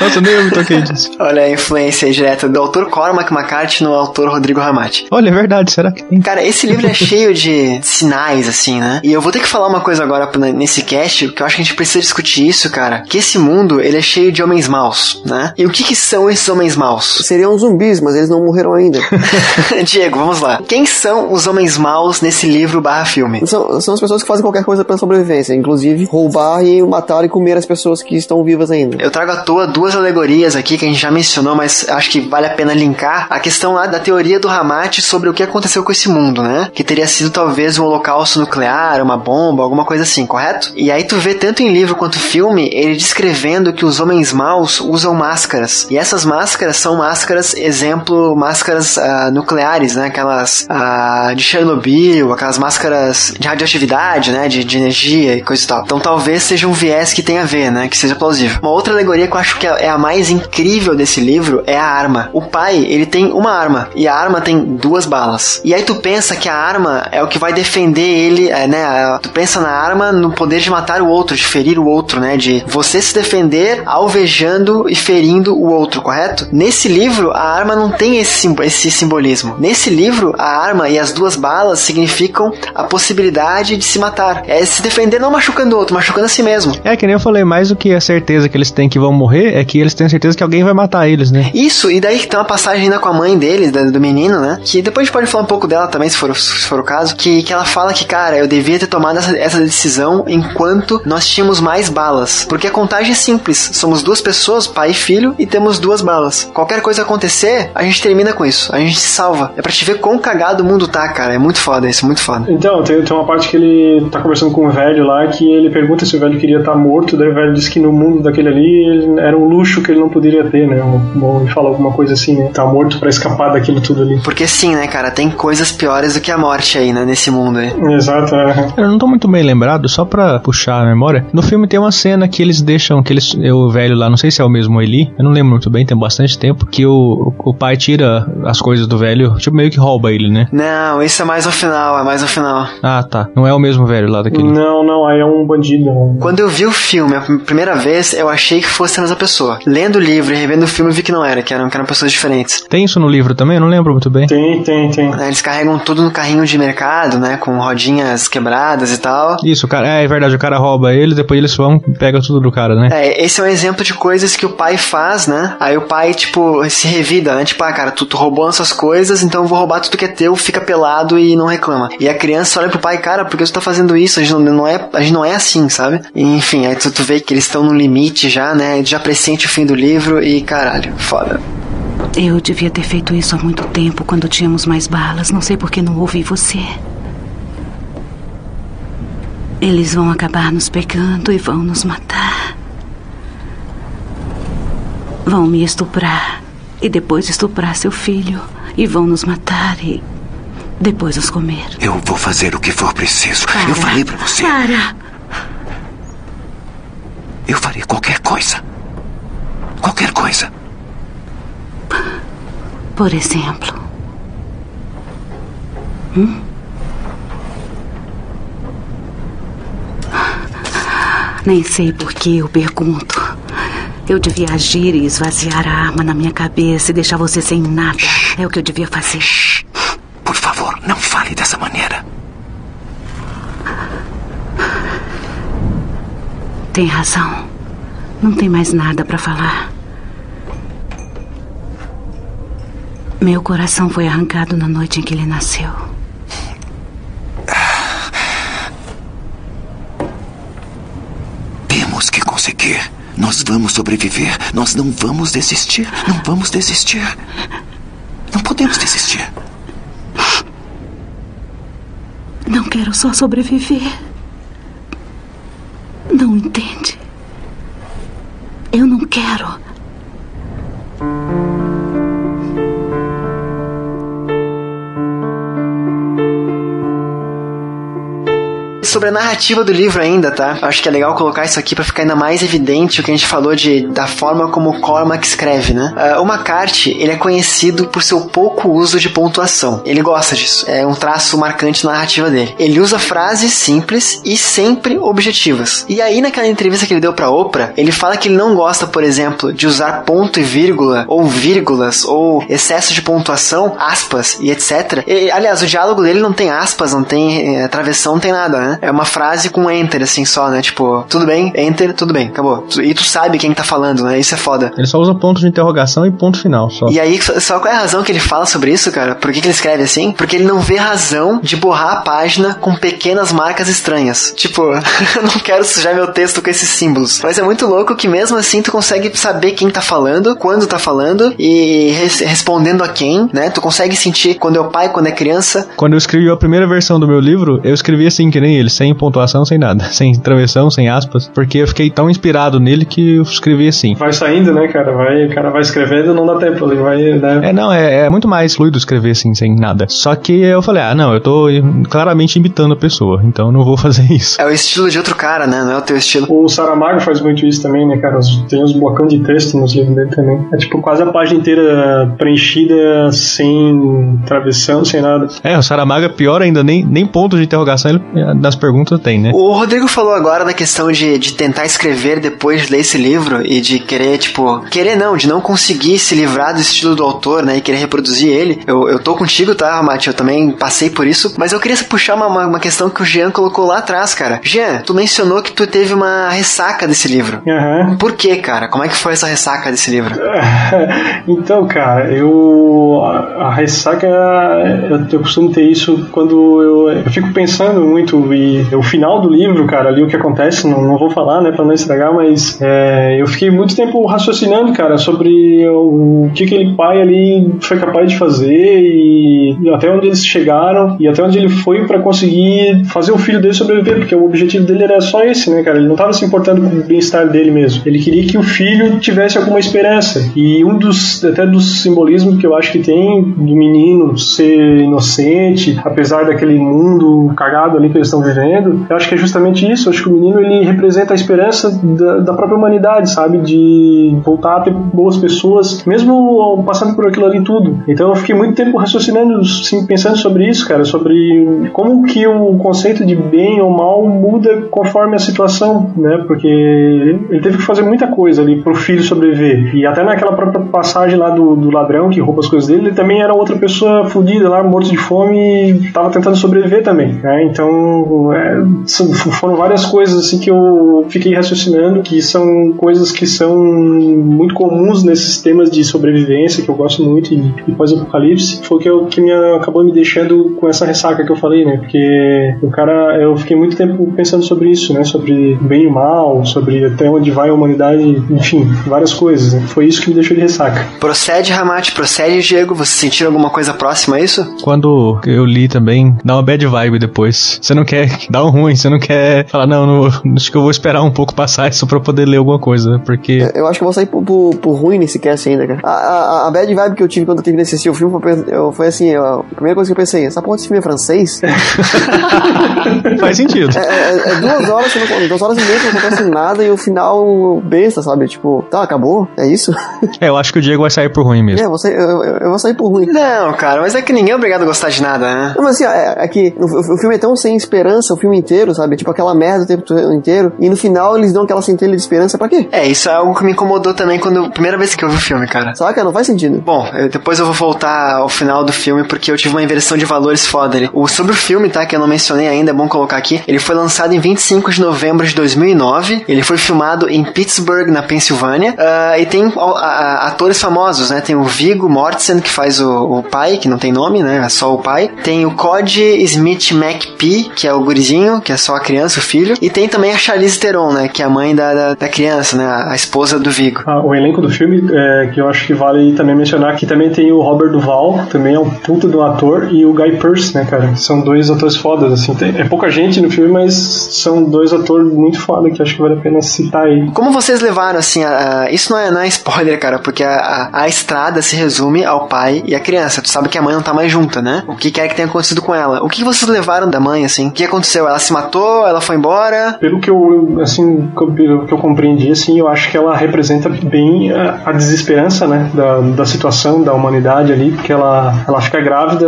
Nossa, nem eu me toquei disso. Olha a influência direta do autor Cormac McCarthy no autor Rodrigo Ramate. Olha, é verdade, será que tem? Cara, esse livro é cheio de sinais, assim, né? E eu vou ter que falar uma coisa agora nesse cast, que eu acho que a gente precisa discutir isso, cara. Que esse mundo, ele é cheio de homens maus, né? E o que que são esses homens maus? Seriam zumbis, mas eles não morreram ainda. Diego, vamos lá. Quem são os homens maus nesse livro barra filme? São, são as pessoas que fazem qualquer coisa pela sobrevivência, inclusive roubar e matar e comer as pessoas que estão vivas ainda. Eu trago à toa duas alegorias aqui que a gente já mencionou, mas acho que vale a pena linkar. A questão lá da teoria do Ramate sobre o que aconteceu com esse mundo, né? Que teria sido talvez um holocausto nuclear, uma bomba, alguma coisa assim, correto? E aí tu vê tanto em livro quanto filme ele descrevendo que os homens maus usam máscaras. E essas máscaras são máscaras, exemplo, máscaras ah, nucleares, né? Aquelas ah, de Chernobyl, aquelas máscaras de radioatividade, né? De, de energia e coisa e tal. Então talvez seja um viés que tenha a ver, né? Que seja plausível. Uma outra alegoria que eu acho que é a mais incrível desse livro é a arma. O pai, ele tem uma arma e a arma tem duas balas. E aí tu pensa que a arma é o que vai defender ele, é, né? Tu pensa na arma no poder de matar o outro, de ferir o outro, né? De você se defender alvejando e ferindo o outro, correto? Nesse livro, a arma não tem esse, esse simbolismo. Nesse livro, a arma e as duas balas significam a possibilidade de se matar. É se defender não machucando o outro, machucando a si mesmo. É que nem eu falei, mais do que a certeza que eles têm que vão morrer, é que eles têm certeza que alguém vai matar eles, né? Isso, e daí que tem uma passagem ainda com a mãe dele, do menino, né? Que depois a gente pode falar um pouco dela também, se for, se for o caso. Que, que ela fala que, cara, eu devia ter tomado essa, essa decisão enquanto nós tínhamos mais balas. Porque a contagem é simples. Somos duas pessoas, pai e filho, e temos duas balas. Qualquer coisa acontecer, a gente termina com isso. A gente se salva. É pra te ver quão cagado o mundo tá, cara. É muito foda isso, muito foda. Então, tem, tem uma parte que ele tá conversando com um velho lá que ele pergunta se o velho queria estar morto, daí o velho diz que no mundo daquele ali ele era era um luxo que ele não poderia ter, né? Ou fala alguma coisa assim, né? Tá morto para escapar daquilo tudo ali. Porque sim, né, cara, tem coisas piores do que a morte aí, né, nesse mundo aí. Exato, é. Eu não tô muito bem lembrado, só pra puxar a memória. No filme tem uma cena que eles deixam, que eles, o velho lá, não sei se é o mesmo Eli, eu não lembro muito bem, tem bastante tempo, que o, o pai tira as coisas do velho, tipo, meio que rouba ele, né? Não, isso é mais no final, é mais no final. Ah, tá. Não é o mesmo velho lá daquele. Não, não, aí é um bandido. um- Quando eu vi o filme a primeira vez, eu achei que fosse a mesma pessoa. Lendo o livro e revendo o filme, eu vi que não era, que eram, que eram pessoas diferentes. Tem isso no livro também? Eu não lembro muito bem. Tem, tem, tem. Né, Eles carregam tudo no carrinho de mercado, né, com rodinhas quebradas e tal. Isso, o cara, é, é verdade, o cara rouba ele, depois eles vão e pegam tudo do cara, né? É, esse é um exemplo de coisas que o pai faz, né? Aí o pai, tipo, se revida, né? Tipo, ah, cara, tu, tu roubou essas coisas, então eu vou roubar tudo que é teu, fica pelado e não reclama. E a criança olha pro pai, cara, por que tu tá fazendo isso? A gente não, não é, a gente não é assim, sabe? E, enfim, aí tu, tu vê que eles estão no limite já, né? Já pressente o fim do livro e, caralho, foda. Eu devia ter feito isso há muito tempo, quando tínhamos mais balas. Não sei por que não ouvi você. Eles vão acabar nos pegando e vão nos matar. Vão me estuprar e depois estuprar seu filho. E vão nos matar e depois nos comer. Eu vou fazer o que for preciso. Para. Eu falei pra você. Para! Eu farei qualquer coisa. Qualquer coisa. Por exemplo. Hum? Nem sei por que eu pergunto. Eu devia agir e esvaziar a arma na minha cabeça e deixar você sem nada. É o que eu devia fazer. Por favor, não fale dessa maneira. Tem razão. Não tem mais nada para falar. Meu coração foi arrancado na noite em que ele nasceu. Temos que conseguir. Nós vamos sobreviver. Nós não vamos desistir. Não vamos desistir. Não podemos desistir. Não quero só sobreviver. Não entende? Eu não quero. Sobre a narrativa do livro ainda, tá? Acho que é legal colocar isso aqui pra ficar ainda mais evidente o que a gente falou de, da forma como Cormac escreve, né? Uh, o McCarthy, ele é conhecido por seu pouco uso de pontuação. Ele gosta disso. É um traço marcante na narrativa dele. Ele usa frases simples e sempre objetivas. E aí, naquela entrevista que ele deu pra Oprah, ele fala que ele não gosta, por exemplo, de usar ponto e vírgula, ou vírgulas, ou excesso de pontuação, aspas e etc. E, aliás, o diálogo dele não tem aspas, não tem é, travessão, não tem nada, né? É uma frase com enter, assim, só, né? Tipo, tudo bem, enter, tudo bem, acabou. E tu sabe quem tá falando, né? Isso é foda. Ele só usa ponto de interrogação e ponto final, só. E aí, só qual é a razão que ele fala sobre isso, cara? Por que, que ele escreve assim? Porque ele não vê razão de borrar a página com pequenas marcas estranhas. Tipo, eu não quero sujar meu texto com esses símbolos. Mas é muito louco que mesmo assim tu consegue saber quem tá falando, quando tá falando e res respondendo a quem, né? Tu consegue sentir quando é o pai, quando é criança. Quando eu escrevi a primeira versão do meu livro, eu escrevi assim que nem ele, sem pontuação, sem nada, sem travessão, sem aspas, porque eu fiquei tão inspirado nele que eu escrevi assim. Vai saindo, né, cara? Vai, o cara vai escrevendo, não dá tempo, ele vai, né? É, não, é, é muito mais fluido escrever assim, sem nada. Só que eu falei, ah, não, eu tô claramente imitando a pessoa, então eu não vou fazer isso. É o estilo de outro cara, né? Não é o teu estilo. O Saramago faz muito isso também, né, cara? Tem uns blocão de texto nos livros dele também. É tipo quase a página inteira preenchida sem travessão, sem nada. É, o Saramago é pior ainda, nem, nem ponto de interrogação ele, nas perguntas tem, né? O Rodrigo falou agora da questão de, de tentar escrever depois de ler esse livro e de querer, tipo, querer não, de não conseguir se livrar do estilo do autor, né, e querer reproduzir ele. Eu, eu tô contigo, tá, Mati? Eu também passei por isso, mas eu queria puxar uma, uma, uma questão que o Jean colocou lá atrás, cara. Jean, tu mencionou que tu teve uma ressaca desse livro. Uhum. Por que, cara? Como é que foi essa ressaca desse livro? então, cara, eu. A, a ressaca. Eu, eu, costumo ter isso quando eu, eu fico pensando muito e, o final do livro, cara, ali o que acontece, não, não vou falar, né, pra não estragar, mas é, eu fiquei muito tempo raciocinando, cara, sobre o, que aquele pai ali foi capaz de fazer e, e até onde eles chegaram e até onde ele foi para conseguir fazer o filho dele sobreviver, porque o objetivo dele era só esse, né, cara? Ele não tava se importando com o bem-estar dele mesmo. Ele queria que o filho tivesse alguma esperança. E um dos, até dos simbolismos que eu acho que tem do menino ser inocente, apesar daquele mundo cagado ali que eles estão vivendo, eu acho que é justamente isso. Eu acho que o menino ele representa a esperança da, da própria humanidade, sabe? De voltar a ter boas pessoas, mesmo passando por aquilo ali tudo. Então eu fiquei muito tempo raciocinando, assim, pensando sobre isso, cara, sobre como que o conceito de bem ou mal muda conforme a situação, né? Porque ele teve que fazer muita coisa ali pro filho sobreviver. E até naquela própria passagem lá do, do ladrão que rouba as coisas dele, ele também era outra pessoa fodida lá, morto de fome e tava tentando sobreviver também, né? Então, é, foram várias coisas assim que eu fiquei raciocinando que são coisas que são muito comuns nesses temas de sobrevivência que eu gosto muito e, e pós-apocalipse. Foi o que, eu, que me, acabou me deixando com essa ressaca que eu falei, né? Porque o cara, eu fiquei muito tempo pensando sobre isso, né? Sobre bem e mal, sobre até onde vai a humanidade, enfim, várias coisas. Né? Foi isso que me deixou de ressaca. Procede, Ramate, procede, Diego. Você sentiu alguma coisa próxima a isso? Quando eu li também, dá uma bad vibe depois. Você não quer dar um ruim, você não quer falar, não, não, acho que eu vou esperar um pouco passar isso pra poder ler alguma coisa, porque... Eu acho que eu vou sair por, por, por ruim nesse cast ainda, cara. A, a, a, bad vibe que eu tive quando eu tive que assistir o filme foi, eu, foi assim, eu, a primeira coisa que eu pensei, essa porra desse filme é francês? Faz sentido. É, é, é, duas horas, não, duas horas e meia que não acontece nada e o final besta, sabe? Tipo, tá, acabou? É isso? É, eu acho que o Diego vai sair por ruim mesmo. É, eu vou sair, eu, eu vou sair por ruim. Não, cara, mas é que ninguém é obrigado a gostar de nada, né? Não, mas assim, é, é que o, o, filme é tão sem esperança, o filme inteiro, sabe? Tipo aquela merda o tempo inteiro. E no final eles dão aquela centelha de esperança pra quê? É, isso é algo que me incomodou também quando. Primeira vez que eu vi o filme, cara. Saca? Não faz sentido. Bom, eu, depois eu vou voltar ao final do filme porque eu tive uma inversão de valores foda. O, sobre o filme, tá? Que eu não mencionei ainda, é bom colocar aqui. Ele foi lançado em 25 de novembro de 2009. Ele foi filmado em Pittsburgh, na Pensilvânia. Uh, e tem uh, atores famosos, né? Tem o Viggo Mortensen, que faz o, o, pai, que não tem nome, né? É só o pai. Tem o Cody Smith McPhee, que é o gurizinho, que é só a criança, o filho. E tem também a Charlize Theron, né? Que é a mãe da, da, da criança, né? A esposa do Viggo. Ah, o elenco do filme, é, que eu acho que vale também mencionar, que também tem o Robert Duval, também é um puta do ator, e o Guy Pearce, né, cara? São dois atores fodas, assim. Tem, é pouca gente no filme, mas são dois atores muito foda que acho que vale a pena citar aí. Como vocês levaram, assim, a, a, isso não é, não é spoiler, cara, porque a, a, a, estrada se resume ao pai e à criança. Tu sabe que a mãe não tá mais junta, né? O que quer que tenha acontecido com ela? O que vocês levaram da mãe, assim? O que aconteceu? Ela se matou? Ela foi embora? Pelo que eu, assim, pelo que eu compreendi, assim, eu acho que ela representa bem a, a desesperança, né, da, da situação da humanidade ali, porque ela, ela fica grávida,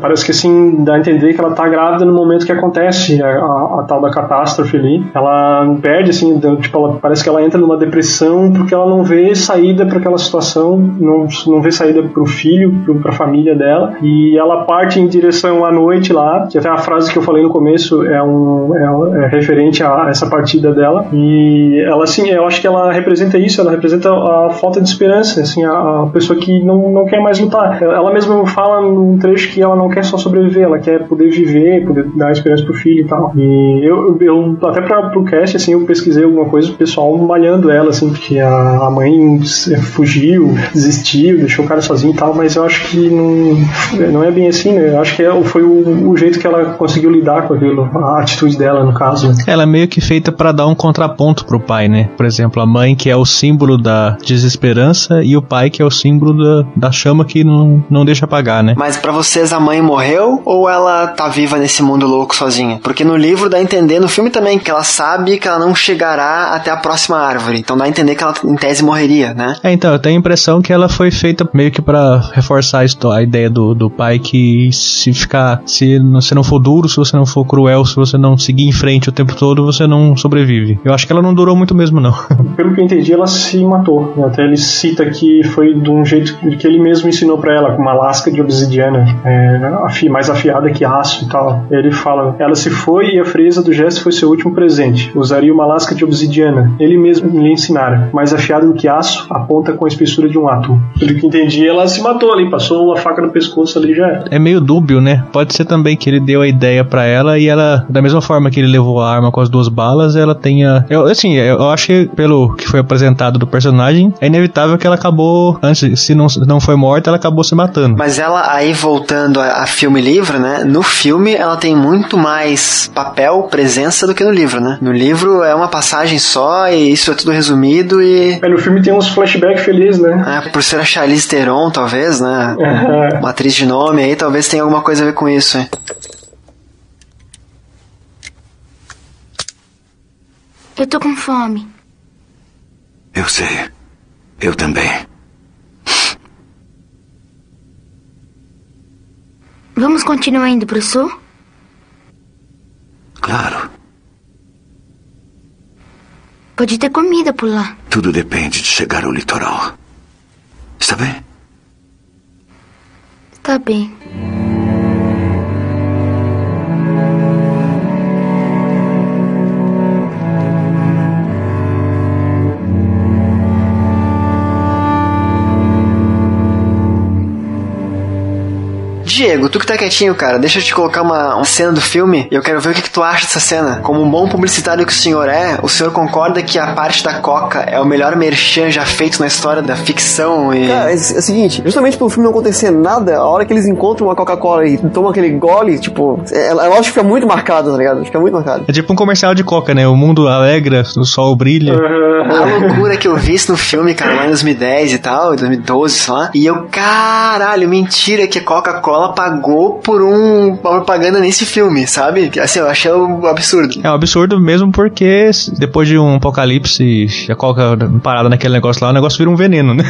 parece que assim, dá a entender que ela tá grávida no momento que acontece a, a, a tal da catástrofe ali. Ela perde, assim, tipo, ela, parece que ela entra numa depressão porque ela não vê saída para aquela situação, não, não vê saída pro filho, pro, pra família dela, e ela parte em direção à noite lá, que até a frase que eu falei no começo é, um, é, é referente a essa partida dela, e ela, assim, eu acho que ela representa isso, ela representa a falta de esperança, assim, a, a pessoa que não, não quer mais lutar. Ela mesma fala num trecho que ela não quer só sobreviver, ela quer poder viver, poder dar esperança pro filho e tal. E eu, eu até pra, pro cast, assim, eu pesquisei alguma coisa, o pessoal malhando ela, assim, porque a, a mãe fugiu, desistiu, deixou o cara sozinho e tal, mas eu acho que não, não é bem assim, né? Eu acho que é, foi o, o jeito que ela conseguiu lidar com aquilo, a atitude dela, no caso. Ela é meio que feita para dar um contraponto pro pai, né? Por exemplo, a mãe que é o símbolo da desesperança e o pai que é o símbolo da, da chama que não, não deixa apagar, né? Mas para vocês a mãe morreu ou ela tá viva nesse mundo louco sozinha? Porque no livro dá a entender, no filme também, que ela sabe que ela não chegará até a próxima árvore. Então dá a entender que ela em tese morreria, né? É, então, eu tenho a impressão que ela foi feita meio que para reforçar a ideia do, do pai que se ficar, se você não for duro, se você não for cruel, se você não seguir em frente o tempo todo, você não sobrevive. Eu acho que ela não durou muito mesmo, não. Pelo que eu entendi, ela se matou. Até ele cita que foi de um jeito que ele mesmo ensinou para ela, com uma lasca de obsidiana, é, mais afiada que aço e tal. Ele fala: ela se foi e a frieza do gesto foi seu último presente. Usaria uma lasca de obsidiana. Ele mesmo lhe ensinara, mais afiada do que aço, aponta com a espessura de um ato. Pelo que entendi, ela se matou ali, passou a faca no pescoço ali já. É meio dúbio, né? Pode ser também que ele deu a ideia para ela e ela, da mesma forma que ele levou a arma com as duas balas, ela tenha. Eu, assim, eu acho que pelo que foi apresentado do personagem, é inevitável que ela acabou, antes, se não, não foi morta, ela acabou se matando. Mas ela, aí voltando a, a filme e livro, né? No filme ela tem muito mais papel, presença do que no livro, né? No livro é uma passagem só e isso é tudo resumido e. É, no filme tem uns flashbacks felizes, né? É, por ser a Charlize Theron, talvez, né? Uma atriz de nome aí, talvez tenha alguma coisa a ver com isso, hein? Eu tô com fome. Eu sei. Eu também. Vamos continuar indo pro sul? Claro. Pode ter comida por lá. Tudo depende de chegar ao litoral. Está bem? Tá bem. Diego, tu que tá quietinho, cara, deixa eu te colocar uma, uma cena do filme e eu quero ver o que, que tu acha dessa cena. Como um bom publicitário que o senhor é, o senhor concorda que a parte da Coca é o melhor merchan já feito na história da ficção e. Cara, é, é o seguinte, justamente pelo filme não acontecer nada, a hora que eles encontram uma Coca-Cola e tomam aquele gole, tipo, ela, ela acho que fica muito marcada, tá ligado? Fica muito marcada. É tipo um comercial de Coca, né? O mundo alegra, o sol brilha. A loucura que eu vi isso no filme, cara, lá em 2010 e tal, 2012, sei lá. E eu, caralho, mentira que a Coca-Cola pagou por um, uma propaganda nesse filme, sabe? Assim, eu achei um absurdo. É um absurdo mesmo porque depois de um apocalipse, a Coca parada naquele negócio lá, o negócio vira um veneno, né?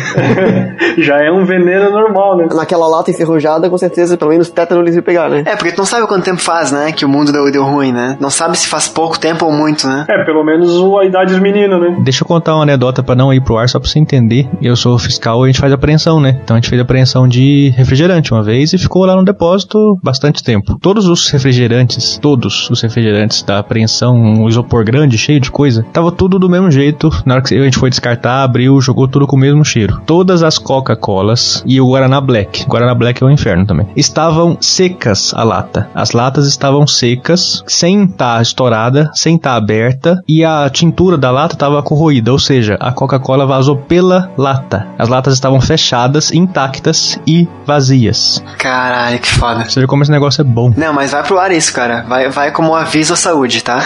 Já é um veneno normal, né? Naquela lata enferrujada, com certeza, pelo menos tétano eles iam pegar, né? É, porque tu não sabe quanto tempo faz, né? Que o mundo deu, deu ruim, né? Não sabe se faz pouco tempo ou muito, né? É, pelo menos a idade dos meninos, né? Deixa eu contar uma anedota pra não ir pro ar, só pra você entender. Eu sou fiscal e a gente faz apreensão, né? Então a gente fez apreensão de refrigerante uma vez e ficou lá no depósito bastante tempo. Todos os refrigerantes, todos os refrigerantes da apreensão, um isopor grande, cheio de coisa, tava tudo do mesmo jeito. Na hora que a gente foi descartar, abriu, jogou tudo com o mesmo cheiro. Todas as Coca-Colas e o Guaraná Black, Guaraná Black é o inferno também, estavam secas a lata. As latas estavam secas, sem estar tá estourada, sem estar tá aberta e a tintura da lata estava corroída, ou seja, a Coca-Cola vazou pela lata. As latas estavam fechadas, intactas e vazias. Caralho, que foda. Você vê como esse negócio é bom. Não, mas vai pro ar isso, cara. Vai, vai como aviso à saúde, tá?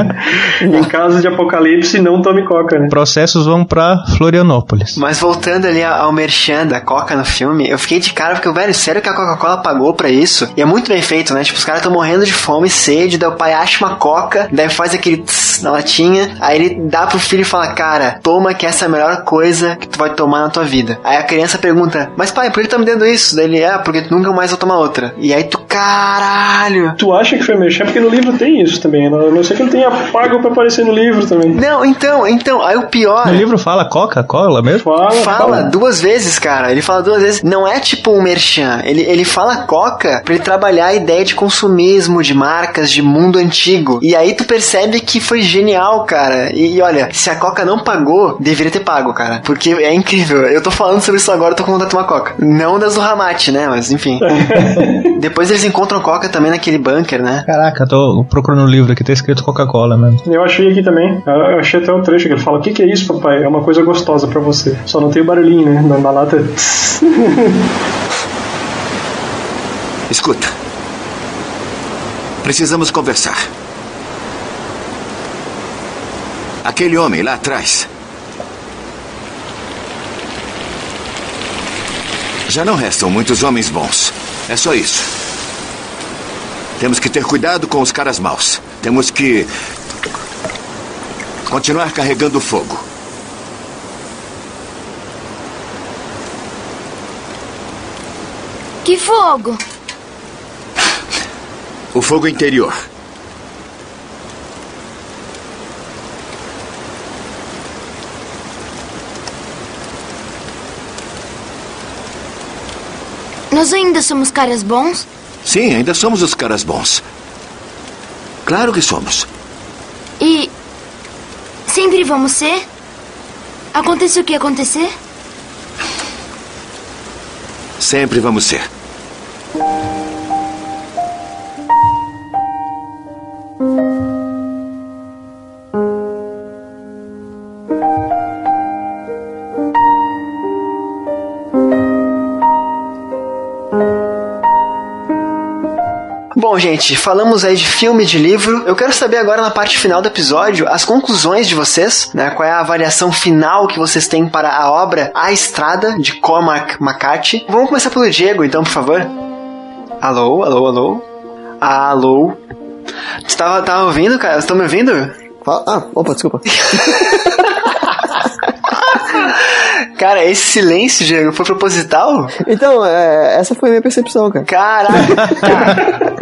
em caso de apocalipse, não tome coca, né? Processos vão pra Florianópolis. Mas voltando ali ao merchan da Coca no filme, eu fiquei de cara porque, velho, sério que a Coca-Cola pagou pra isso? E é muito bem feito, né? Tipo, os caras estão morrendo de fome e sede, daí o pai acha uma Coca, daí faz aquele tss na latinha, aí ele dá pro filho e fala, cara, toma que essa é a melhor coisa que tu vai tomar na tua vida. Aí a criança pergunta, mas pai, por que tu tá me dando isso? Daí ele, é, porque tu nunca mais vai tomar outra. E aí tu, caralho. Tu acha que foi mexer? Porque no livro tem isso também. Né? A não sei que ele tenha pago pra aparecer no livro também. Não, então, então, aí o pior. No livro fala Coca-Cola mesmo? Fala, fala, fala duas vezes, cara. Ele fala duas vezes. Não é tipo um merchan. Ele, ele fala Coca pra ele trabalhar a ideia de consumismo, de marcas, de mundo antigo. E aí tu percebe que foi genial, cara. E, e olha, se a Coca não pagou, deveria ter pago, cara. Porque é incrível. Eu tô falando sobre isso agora, eu tô com vontade de tomar Coca. Não das do Ramate, né? Mas enfim. Depois eles encontram Coca também naquele bunker, né? Caraca, tô procurando o um livro aqui, tá escrito Coca-Cola mesmo. Eu achei aqui também. Eu achei até um trecho que ele fala: O que, que é isso, papai? É uma coisa gostosa pra você. Só não tem o barulhinho, né? Na, na lata. Escuta. Precisamos conversar. Aquele homem lá atrás. Já não restam muitos homens bons. É só isso. Temos que ter cuidado com os caras maus. Temos que. continuar carregando fogo. Que fogo? O fogo interior. Nós ainda somos caras bons? Sim, ainda somos os caras bons. Claro que somos. E. Sempre vamos ser? Aconteça o que acontecer? Sempre vamos ser. Bom, gente, falamos aí de filme, de livro. Eu quero saber agora na parte final do episódio as conclusões de vocês, né? Qual é a avaliação final que vocês têm para a obra A Estrada de Cormac McCarthy. Vamos começar pelo Diego, então, por favor. Alô, alô, alô. Alô. Você tava, tava ouvindo, cara? Vocês estão me ouvindo? Ah, opa, desculpa. Cara, esse silêncio, Diego, foi proposital? Então, é, essa foi a minha percepção, cara. Caralho, cara.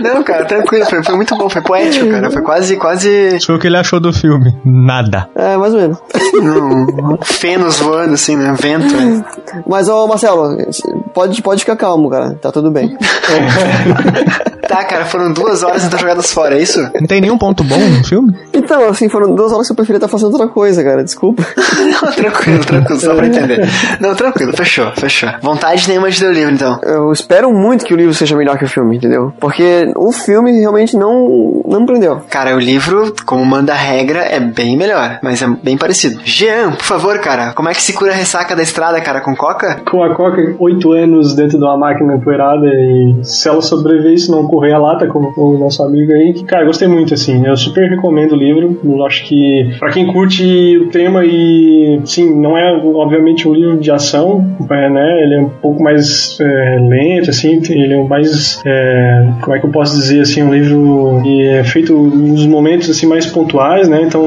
Não, cara, tranquilo, foi, foi muito bom, foi poético, cara. Foi quase, quase foi o que ele achou do filme. Nada. É, mais ou menos. um fenos voando, assim, né? Vento. né? Mas, ô Marcelo, pode, pode ficar calmo, cara. Tá tudo bem. Tá, cara, foram duas horas então jogadas fora, é isso? Não tem nenhum ponto bom no filme? Então, assim, foram duas horas que eu preferia estar fazendo outra coisa, cara. Desculpa. Não, tranquilo, tranquilo, só pra entender. Não, tranquilo, fechou, fechou. Vontade nenhuma de ler o livro, então. Eu espero muito que o livro seja melhor que o filme, entendeu? Porque o filme realmente não, não me prendeu. Cara, o livro, como manda a regra, é bem melhor, mas é bem parecido. Jean, por favor, cara, como é que se cura a ressaca da estrada, cara, com coca? Com a Coca, oito anos dentro de uma máquina empoeirada e se ela sobreviver isso não correr a lata, como o nosso amigo aí, que, cara, gostei muito, assim. Eu super recomendo o livro. Eu acho que, pra quem curte o tema e, sim, não é, obviamente, um livro de ação, é, né? Ele é um pouco mais é, lento, assim, ele é mais, é, como é que eu posso dizer, assim, um livro que é feito nos momentos, assim, mais pontuais, né? Então,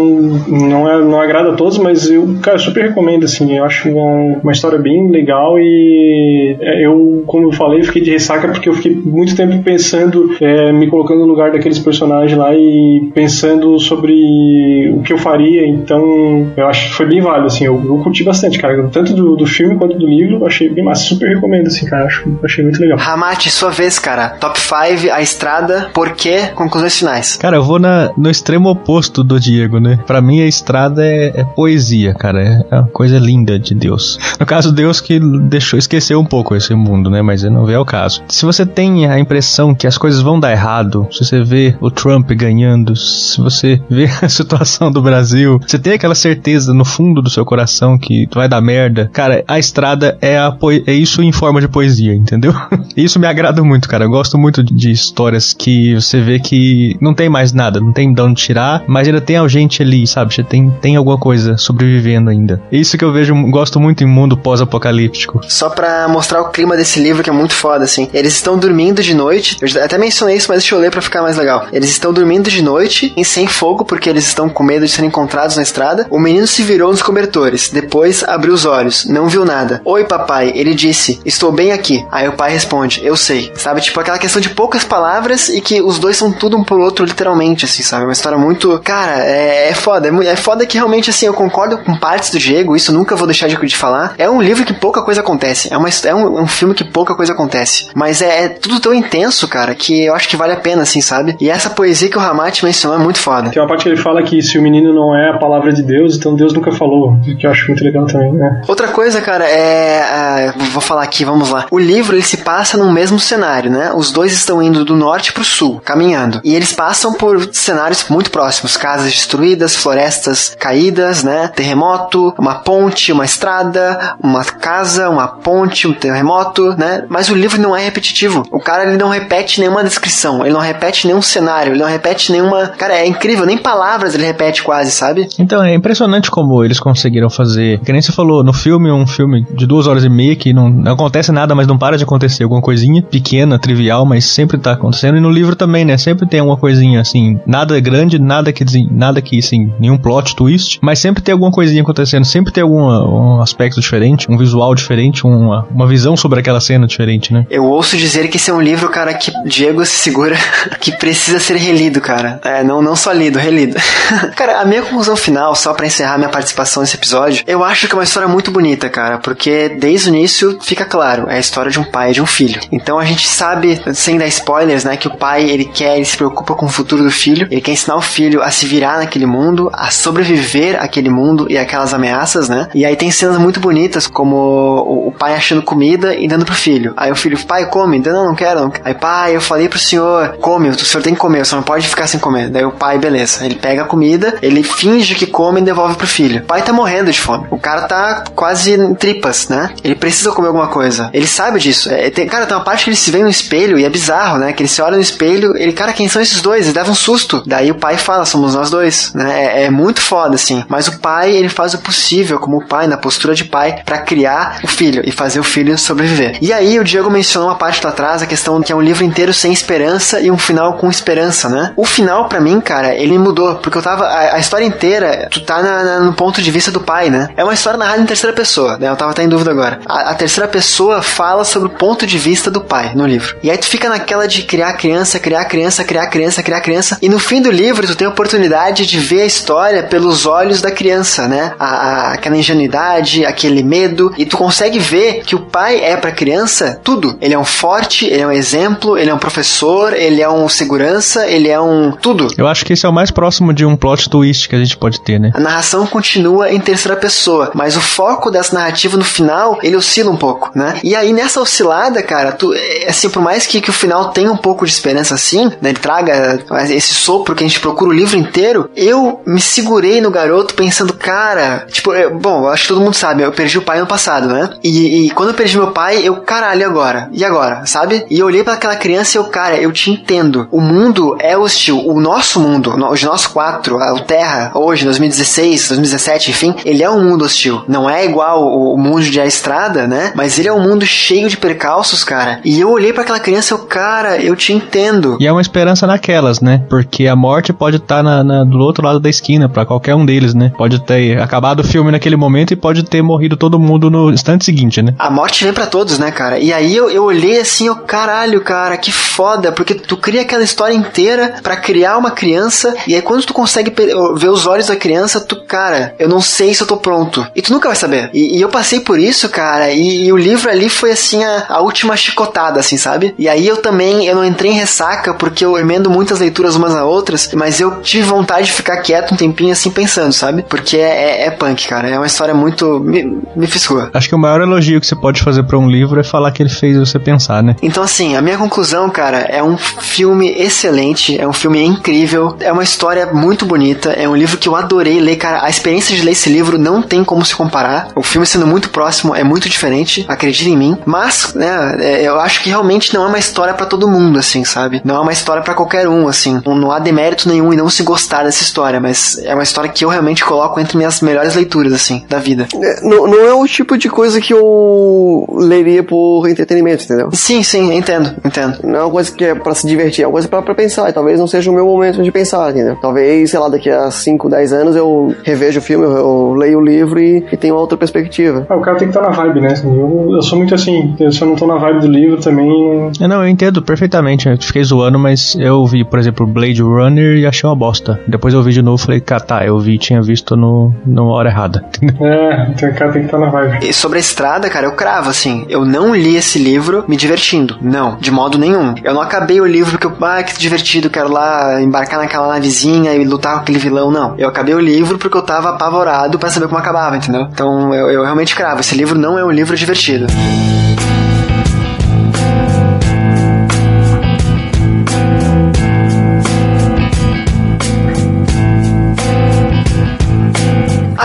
não, é, não agrada a todos, mas eu, cara, super recomendo, assim. Eu acho uma, uma história bem legal e é, eu, como eu falei, fiquei de ressaca porque eu fiquei muito tempo pensando, é, me colocando no lugar daqueles personagens lá e pensando sobre o que eu faria. Então, eu acho que foi bem válido, assim. Eu, eu curti bastante, cara. Tanto do, do filme quanto do livro, achei bem massa. Super recomendo, assim, cara. Acho, achei muito legal. Ramate, sua vez, cara. Top 5, a estrada, por quê? Conclusões finais. Cara, eu vou na, no extremo oposto do Diego, né? Pra mim, a estrada é, é poesia, cara. É, é uma coisa linda de Deus. No caso, Deus que deixou, esqueceu um pouco esse mundo, né? Mas não é o caso. Se você tem a impressão que as coisas vão dar errado, se você vê o Trump ganhando, se você vê a situação do Brasil, você tem aquela certeza no fundo do seu coração que vai dar merda, cara, a estrada é, a é isso em forma de poesia, entendeu? isso me agrada muito, cara. Eu gosto muito de- histórias que você vê que não tem mais nada, não tem de onde tirar, mas ainda tem gente ali, sabe? Você tem, tem alguma coisa sobrevivendo ainda. Isso que eu vejo, gosto muito em mundo pós-apocalíptico. Só pra mostrar o clima desse livro que é muito foda, assim. Eles estão dormindo de noite. Eu já até mencionei isso, mas deixa eu ler pra ficar mais legal. Eles estão dormindo de noite em sem fogo porque eles estão com medo de serem encontrados na estrada. O menino se virou nos cobertores. Depois abriu os olhos. Não viu nada. Oi, papai. Ele disse: Estou bem aqui. Aí o pai responde: Eu sei. Sabe, tipo aquela questão de poucas palavras e que os dois são tudo um pro outro, literalmente, assim, sabe? Uma história muito. Cara, é, é foda. É, é foda que realmente, assim, eu concordo com partes do Diego. Isso nunca vou deixar de, de falar. É um livro que pouca coisa acontece. É, uma, é um, um filme que pouca coisa acontece. Mas é, é tudo tão intenso, cara, que eu acho que vale a pena, assim, sabe? E essa poesia que o Ramate mencionou é muito foda. Tem uma parte que ele fala que se o menino não é a palavra de Deus, então Deus nunca falou, que eu acho muito legal também, né? Outra coisa, cara, é. ah, vou falar aqui, vamos lá. O livro ele se passa no mesmo cenário, né? Os dois estão indo do norte pro sul, caminhando. E eles passam por cenários muito próximos: casas destruídas, florestas caídas, né? Terremoto, uma ponte, uma estrada, uma casa, uma ponte, um terremoto, né? Mas o livro não é repetitivo. O cara ele não repete nenhuma descrição, ele não repete nenhum cenário, ele não repete nenhuma. Cara, é incrível, nem palavras ele repete quase, sabe? Então, é impressionante como eles conseguiram fazer. Que nem você falou, no filme, um filme de duas horas e meia que não, não acontece nada, mas não para de acontecer. Alguma coisinha pequena, trivial, mas sempre tá acontecendo. E no livro também, né? Sempre tem alguma coisinha assim. Nada grande, nada que, nada que assim, nenhum plot twist, mas sempre tem alguma coisinha acontecendo. Sempre tem algum um aspecto diferente, um visual diferente, uma, uma visão sobre aquela cena diferente, né? Eu ouço dizer que esse é um livro, cara, que Diego se segura, que precisa ser relido, cara. É, não, não só lido, relido. cara, a minha conclusão final, só pra encerrar minha participação nesse episódio, eu acho que é uma história muito bonita, cara, porque desde o início fica claro, é a história de um pai e de um filho. Então a gente sabe, sem dar spoilers, né, que o pai, ele quer, ele se preocupa com o futuro do filho, ele quer ensinar o filho a se virar naquele mundo, a sobreviver àquele mundo e aquelas ameaças, né? E aí tem cenas muito bonitas, como o- o pai achando comida e dando pro filho. Aí o filho, pai, come. Não, não quero. Não. Aí, pai, eu, falei pro senhor, come, o senhor tem que comer, você não pode ficar sem comer. Daí o pai, beleza. Ele pega a comida, ele finge que come e devolve pro filho. O pai tá morrendo de fome. O cara tá quase em tripas, né? Ele precisa comer alguma coisa. Ele sabe disso. É, tem, cara, tem uma parte que ele se vê no espelho e é bizarro, né? Que ele se olha no espelho, ele, cara, quem são esses dois? Ele dava um susto. Daí o pai fala, somos nós dois, né? É, é muito foda, assim. Mas o pai, ele faz o possível como pai, na postura de pai, para criar o filho e fazer o filho sobreviver. E aí o Diego mencionou uma parte lá atrás, a questão que é um livro inteiro sem esperança e um final com esperança, né? O final, para mim, cara, ele mudou, porque eu tava. A, a história inteira, tu tá na, na, no ponto de vista do pai, né? É uma história narrada em terceira pessoa, né? Eu tava até em dúvida agora. A, a terceira pessoa fala sobre o ponto de vista do pai no livro. E aí tu fica naquela de criar criança, criar criança, criar criança, criar criança. E no fim do livro, tu tem a oportunidade de ver a história pelos olhos da criança, né? A, a, aquela ingenuidade, aquele medo. E tu consegue ver que o pai é pra criança tudo. Ele é um forte, ele é um exemplo, ele é um professor, ele é um segurança, ele é um tudo. Eu acho que esse é o mais próximo de um plot twist que a gente pode ter, né? A narração continua em terceira pessoa, mas o foco dessa narrativa no final, ele oscila um pouco, né? E aí nessa oscilada, cara, tu, é, assim, por mais que, que o final tenha um pouco de esperança assim, né? Ele traga esse sopro que a gente procura o livro inteiro, eu me segurei no garoto pensando, cara, tipo, eu, bom, acho que todo mundo sabe, eu perdi o pai no passado, né? E, e quando eu perdi meu pai, eu, caralho, agora? E agora? Sabe? E eu olhei para aquela criança e eu, cara, eu te entendo. O mundo é hostil. O nosso mundo, os nossos quatro, o Terra, hoje, 2016, 2017, enfim, ele é um mundo hostil. Não é igual o mundo de A Estrada, né? Mas ele é um mundo cheio de percalços, cara. E eu olhei para aquela criança e eu, cara, eu te entendo. E é uma esperança naquelas, né? Porque a morte pode estar tá do outro lado da esquina, para qualquer um deles, né? Pode ter acabado o filme naquele momento e pode ter morrido todo mundo no instante seguinte, né? A morte vem para todos, né, cara? E aí eu, eu olhei assim, eu, caralho, cara, que foda, porque tu cria aquela história inteira para criar uma criança, e aí quando tu consegue ver os olhos da criança, tu, cara, eu não sei se eu tô pronto. E tu nunca vai saber. E, e eu passei por isso, cara, e, e, o livro ali foi assim a, a, última chicotada, assim, sabe? E aí eu também, eu não entrei em ressaca porque eu emendo muitas leituras umas a outras, mas eu tive vontade de ficar quieto um tempinho assim pensando, sabe? Porque é, é, é punk, cara. É uma história muito. me, me fisgou. Acho que o maior elogio que você pode fazer para um livro é falar que ele fez você pensar, né? Então, assim, a minha conclusão, cara, é um filme excelente, é um filme incrível, é uma história muito bonita, é um livro que eu adorei ler, cara. A experiência de ler esse livro não tem como se comparar. O filme sendo muito próximo é muito diferente, acredite em mim. Mas, né, é, eu acho que realmente não é uma história para todo mundo, assim, sabe? Não é uma história para qualquer um, assim. Não há demérito nenhum em não se gostar dessa história, mas é uma história que eu realmente coloco entre minhas melhores leituras, assim, da vida. É, não, não é o tipo de coisa que eu leria por entretenimento, entendeu? Sim, sim, entendo, entendo. Não é uma coisa que é pra se divertir, é uma coisa pra, pra pensar. E talvez não seja o meu momento de pensar, entendeu? Talvez, sei lá, daqui a 5, 10 anos eu revejo o filme, eu, eu leio o livro e, e tenho outra perspectiva. Ah, o cara tem que estar tá na vibe, né? Eu, eu sou muito assim, se eu não tô na vibe do livro também. É, não, eu entendo perfeitamente. Eu fiquei zoando, mas eu vi, por exemplo, Blade Runner e achei uma bosta. Depois eu vi de novo e falei, cara, tá, eu vi, tinha visto no, na hora errada. é, o cara tem que estar tá na vibe. E sobre a estrada, cara, eu cravo, assim, eu não li esse livro me divertindo. Não, de modo nenhum. Eu não acabei o livro porque eu, ah, que divertido, quero lá embarcar naquela navezinha e lutar com aquele vilão. Não. Eu acabei o livro porque eu tava apavorado para saber como acabava, entendeu? Então eu, eu realmente cravo. Esse livro não é um livro divertido.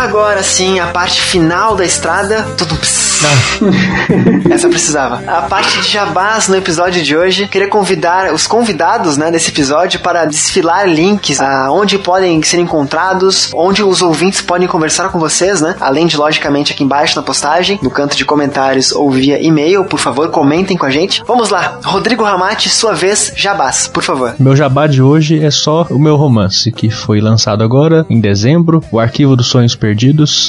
Agora sim, a parte final da estrada. Tudo Essa precisava. A parte de jabás no episódio de hoje. Queria convidar os convidados né, desse episódio para desfilar links aonde podem ser encontrados, onde os ouvintes podem conversar com vocês, né? Além de, logicamente, aqui embaixo na postagem, no canto de comentários ou via e-mail, por favor, comentem com a gente. Vamos lá, Rodrigo Ramate, sua vez, jabás, por favor. Meu jabá de hoje é só o meu romance, que foi lançado agora, em dezembro, o Arquivo dos Sonhos Perdidos.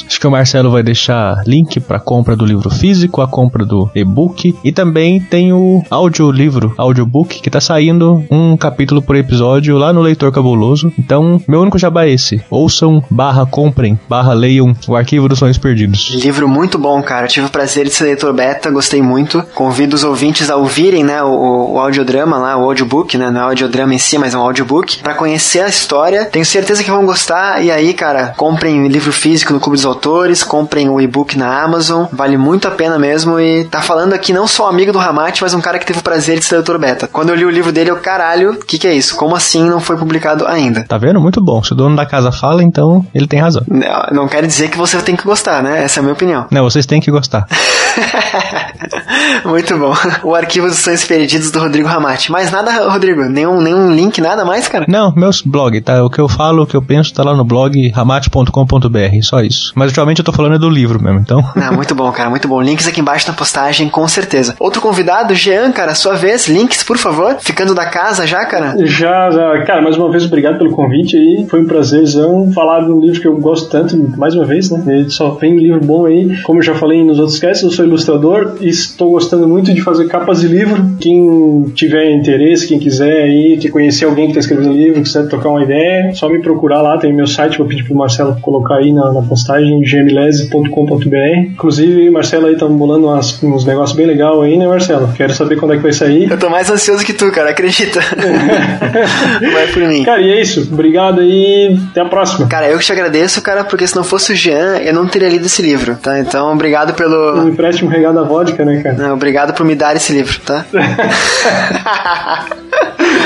Acho que o Marcelo vai deixar link para compra do livro físico, a compra do e-book e também tem o audiolivro, audiobook, que tá saindo um capítulo por episódio lá no Leitor Cabuloso. Então, meu único jabá é esse. Ouçam, barra comprem, barra leiam o Arquivo dos Sonhos Perdidos. Livro muito bom, cara. tive o prazer de ser leitor beta, gostei muito. Convido os ouvintes a ouvirem, né, o, o audiodrama lá, o audiobook, né, não é o audiodrama em si, mas é um audiobook, para conhecer a história. Tenho certeza que vão gostar e aí, cara, comprem livro físico físico no Clube dos Autores, comprem o e-book na Amazon, vale muito a pena mesmo. E tá falando aqui não só amigo do Ramate, mas um cara que teve o prazer de ser doutor beta. Quando eu li o livro dele, eu, caralho, o que, que é isso? Como assim não foi publicado ainda? Tá vendo? Muito bom. Se o dono da casa fala, então ele tem razão. Não, não quer dizer que você tem que gostar, né? Essa é a minha opinião. Não, vocês têm que gostar. Muito bom. O arquivo dos sonhos perdidos do Rodrigo Ramate. Mais nada, Rodrigo? Nenhum, nenhum link, nada mais, cara? Não, meus blog, tá? O que eu falo, o que eu penso tá lá no blog ramate.com.br, só isso. Mas ultimamente eu tô falando do livro mesmo, então. Não, muito bom, cara, muito bom. Links aqui embaixo na postagem, com certeza. Outro convidado, Jean, cara, sua vez, links, por favor. Ficando da casa já, cara? Já, já. Cara, mais uma vez, obrigado pelo convite aí. Foi um prazerzão falar de um livro que eu gosto tanto, mais uma vez, né? Ele só vem livro bom aí. Como eu já falei nos outros casts, eu sou ilustrador e estou gostando muito de fazer capas de livro. Quem tiver interesse, quem quiser aí, que conhecer alguém que está escrevendo livro, quiser trocar uma ideia, só me procurar lá, tem meu site, vou pedir pro Marcelo colocar aí na, na postagem, gmlese.com.br. Inclusive, Marcelo aí tá bolando umas, uns negócios bem legal aí, né, Marcelo? Quero saber quando é que vai sair. Eu tô mais ansioso que tu, cara, acredita. vai por mim. Cara, e é isso. Obrigado aí, até a próxima. Cara, eu que te agradeço, cara, porque se não fosse o Jean, eu não teria lido esse livro, tá? Então, obrigado pelo... Um empréstimo regado da vodka, né, cara? Não, obrigado por me dar esse livro, tá?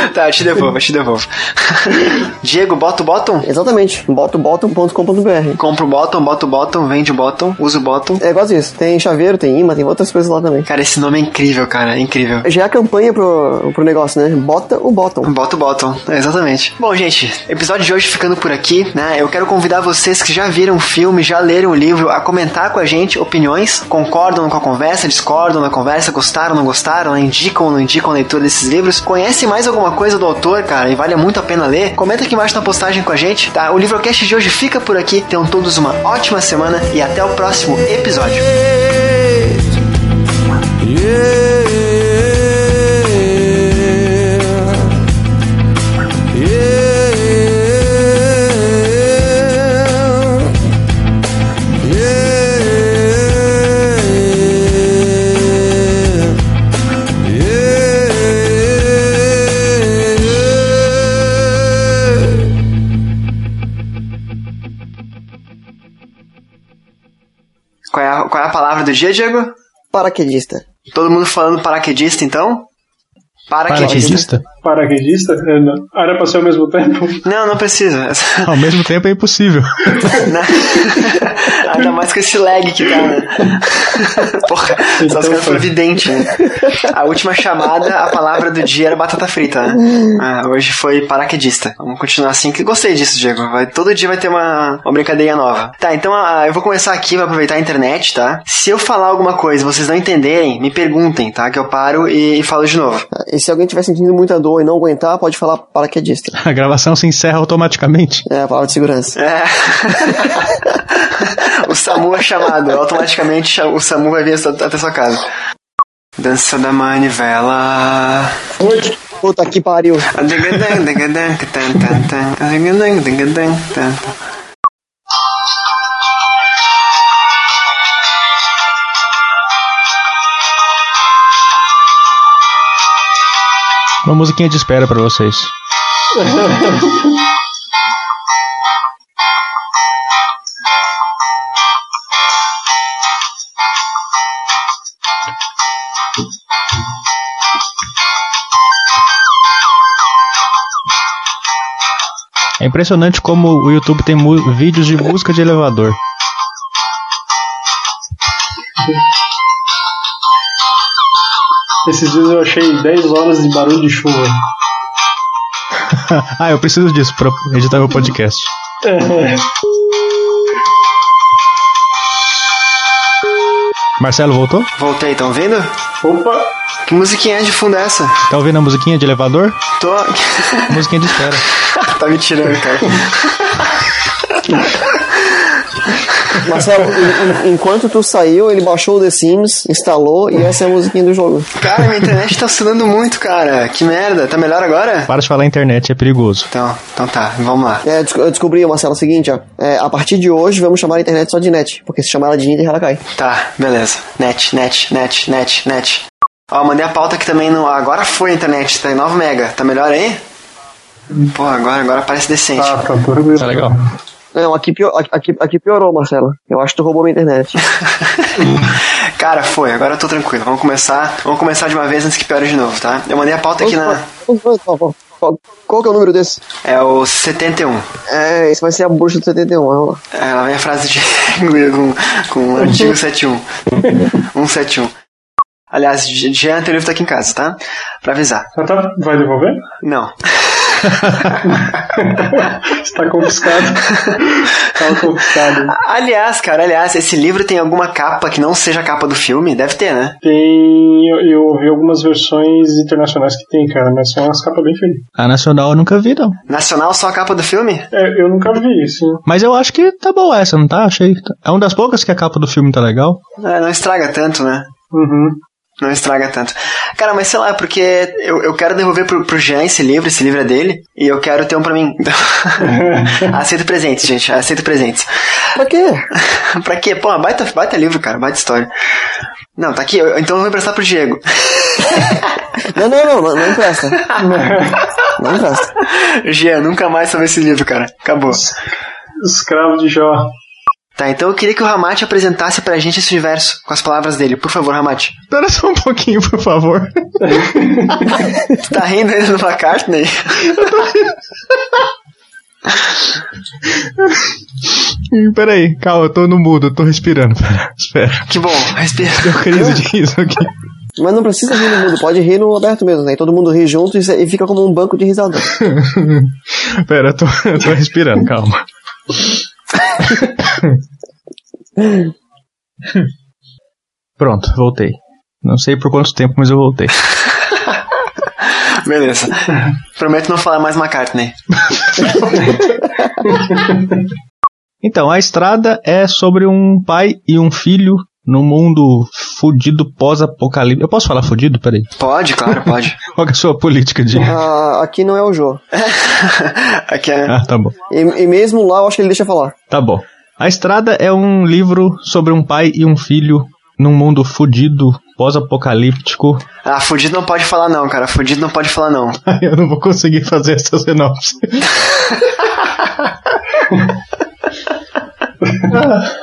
tá, eu te devolvo, eu te devolvo. Diego, bota o bottom? Exatamente. Botobottom.com.br. Compra o bottom, bota o bottom, vende o bottom, usa o bottom. É igual isso. Tem chaveiro, tem imã, tem outras coisas lá também. Cara, esse nome é incrível, cara, é incrível. Já é a campanha pro, pro negócio, né? Bota o bottom. Bota o bottom, é, exatamente. Bom, gente, episódio de hoje ficando por aqui, né? Eu quero convidar vocês que já viram o filme, já leram o livro, a comentar com a gente opiniões, concordam com a conversa, discordam da conversa, gostaram, não gostaram, né? indicam ou não indicam a leitura desses livros. Conhece mais alguma coisa do autor, cara, e vale muito a pena ler? Comenta aqui embaixo na postagem com a gente, tá? O Livrocast de hoje fica por aqui. Tenham todos uma ótima semana e até o próximo episódio. Qual palavra do dia, Diego? Paraquedista. Todo mundo falando paraquedista, então? Paraquedista? Paraquedista? É, não. Ah, Era pra ser ao mesmo tempo? Não, não precisa. Ao mesmo tempo é impossível. Ainda mais com esse lag que tá, né? Porra, só Então os caras foi. foram vidente, né? A última chamada, a palavra do dia era batata frita, né? Ah, hoje foi paraquedista. Vamos continuar assim, que gostei disso, Diego. Vai, todo dia vai ter uma, uma brincadeirinha nova. Tá, então ah, eu vou começar aqui, vou aproveitar a internet, tá? Se eu falar alguma coisa e vocês não entenderem, me perguntem, tá? Que eu paro e, e falo de novo. E se alguém estiver sentindo muita dor e não aguentar, pode falar paraquedista. A gravação se encerra automaticamente. É a palavra de segurança. É. o SAMU é chamado, automaticamente o SAMU vai vir até sua casa. Dança da manivela. Puta que pariu. Uma musiquinha de espera pra vocês. É impressionante como o YouTube tem vídeos de música de elevador. Esses dias eu achei 10 horas de barulho de chuva. ah, eu preciso disso pra editar meu podcast. Marcelo voltou? Voltei, tão vendo? Opa! Que musiquinha é de fundo é essa? Tá ouvindo a musiquinha de elevador? Tô. Musiquinha de espera. tá me tirando, cara. Marcelo, en- en- enquanto tu saiu, ele baixou o The Sims, instalou e essa é a musiquinha do jogo. Cara, minha internet tá oscilando muito, cara. Que merda. Tá melhor agora? Para de falar internet, é perigoso. Então, então tá, vamos lá. É, eu desco- eu descobri, Marcelo, o seguinte, ó. É, a partir de hoje vamos chamar a internet só de net, porque se chamar ela de Inter, ela cai. Tá, beleza. Net, net, net, net, net. Ó, mandei a pauta aqui também no. Agora foi a internet, tá em 9 mega. Tá melhor aí? Pô, agora, agora parece decente. Tá, tá tranquilo. Tá legal. Não, aqui, pior, aqui, aqui piorou, Marcelo. Eu acho que tu roubou minha internet. Cara, foi, agora eu tô tranquilo. Vamos começar. Vamos começar de uma vez antes que piore de novo, tá? Eu mandei a pauta aqui na. Qual, qual que é o número desse? É o 71. É, esse vai ser a bruxa do 71. vai lá. É, lá vem a frase de com, com o antigo 71. 171. Aliás, Jean, teu livro tá aqui em casa, tá? Pra avisar. Ah, tá, vai devolver? Não. Está confiscado. Está confiscado. Aliás, cara, aliás, esse livro tem alguma capa que não seja a capa do filme? Deve ter, né? Tem. Eu, eu ouvi algumas versões internacionais que tem, cara, mas são umas capas bem feitas. A Nacional eu nunca vi, não. Nacional só a capa do filme? É, eu nunca vi, sim. Mas eu acho que tá boa essa, não tá? Achei. É uma das poucas que a capa do filme tá legal. É, não estraga tanto, né? Uhum. Não estraga tanto. Cara, mas sei lá, porque eu, eu quero devolver pro, pro Jean esse livro, esse livro é dele, e eu quero ter um pra mim. Aceito presentes, gente, aceito presentes. Pra quê? pra quê? Pô, baita, baita livro, cara, baita história. Não, tá aqui, eu- então eu vou emprestar pro Diego. Não, não, não, não, não empresta. Não empresta. Jean, nunca mais sobre esse livro, cara. Acabou. Escravo de Jó. Tá, então eu queria que o Ramate apresentasse pra gente esse universo com as palavras dele. Por favor, Ramate. Espera só um pouquinho, por favor. Tu tá rindo ainda do McCartney? Peraí, calma, eu tô no mudo, eu tô respirando. Pera, espera. Que bom, respira. Deu crise de riso aqui. Mas não precisa rir no mudo, pode rir no aberto mesmo, né? E todo mundo ri junto e e fica como um banco de risada. Pera, eu tô, eu tô respirando, calma. Pronto, voltei. Não sei por quanto tempo, mas eu voltei. Beleza. Prometo não falar mais McCartney. Então, a estrada é sobre um pai e um filho num mundo fudido pós-apocalipse. Eu posso falar fudido? Peraí. Pode, claro, pode. Qual que é a sua política de. Ah, aqui não é o Jô. Aqui é. Ah, tá bom. E, e mesmo lá eu acho que ele deixa falar. Tá bom. A Estrada é um livro sobre um pai e um filho num mundo fudido, pós-apocalíptico. Ah, fudido não pode falar não, cara. Fudido não pode falar não. Eu não vou conseguir fazer essa sinopse. Ah.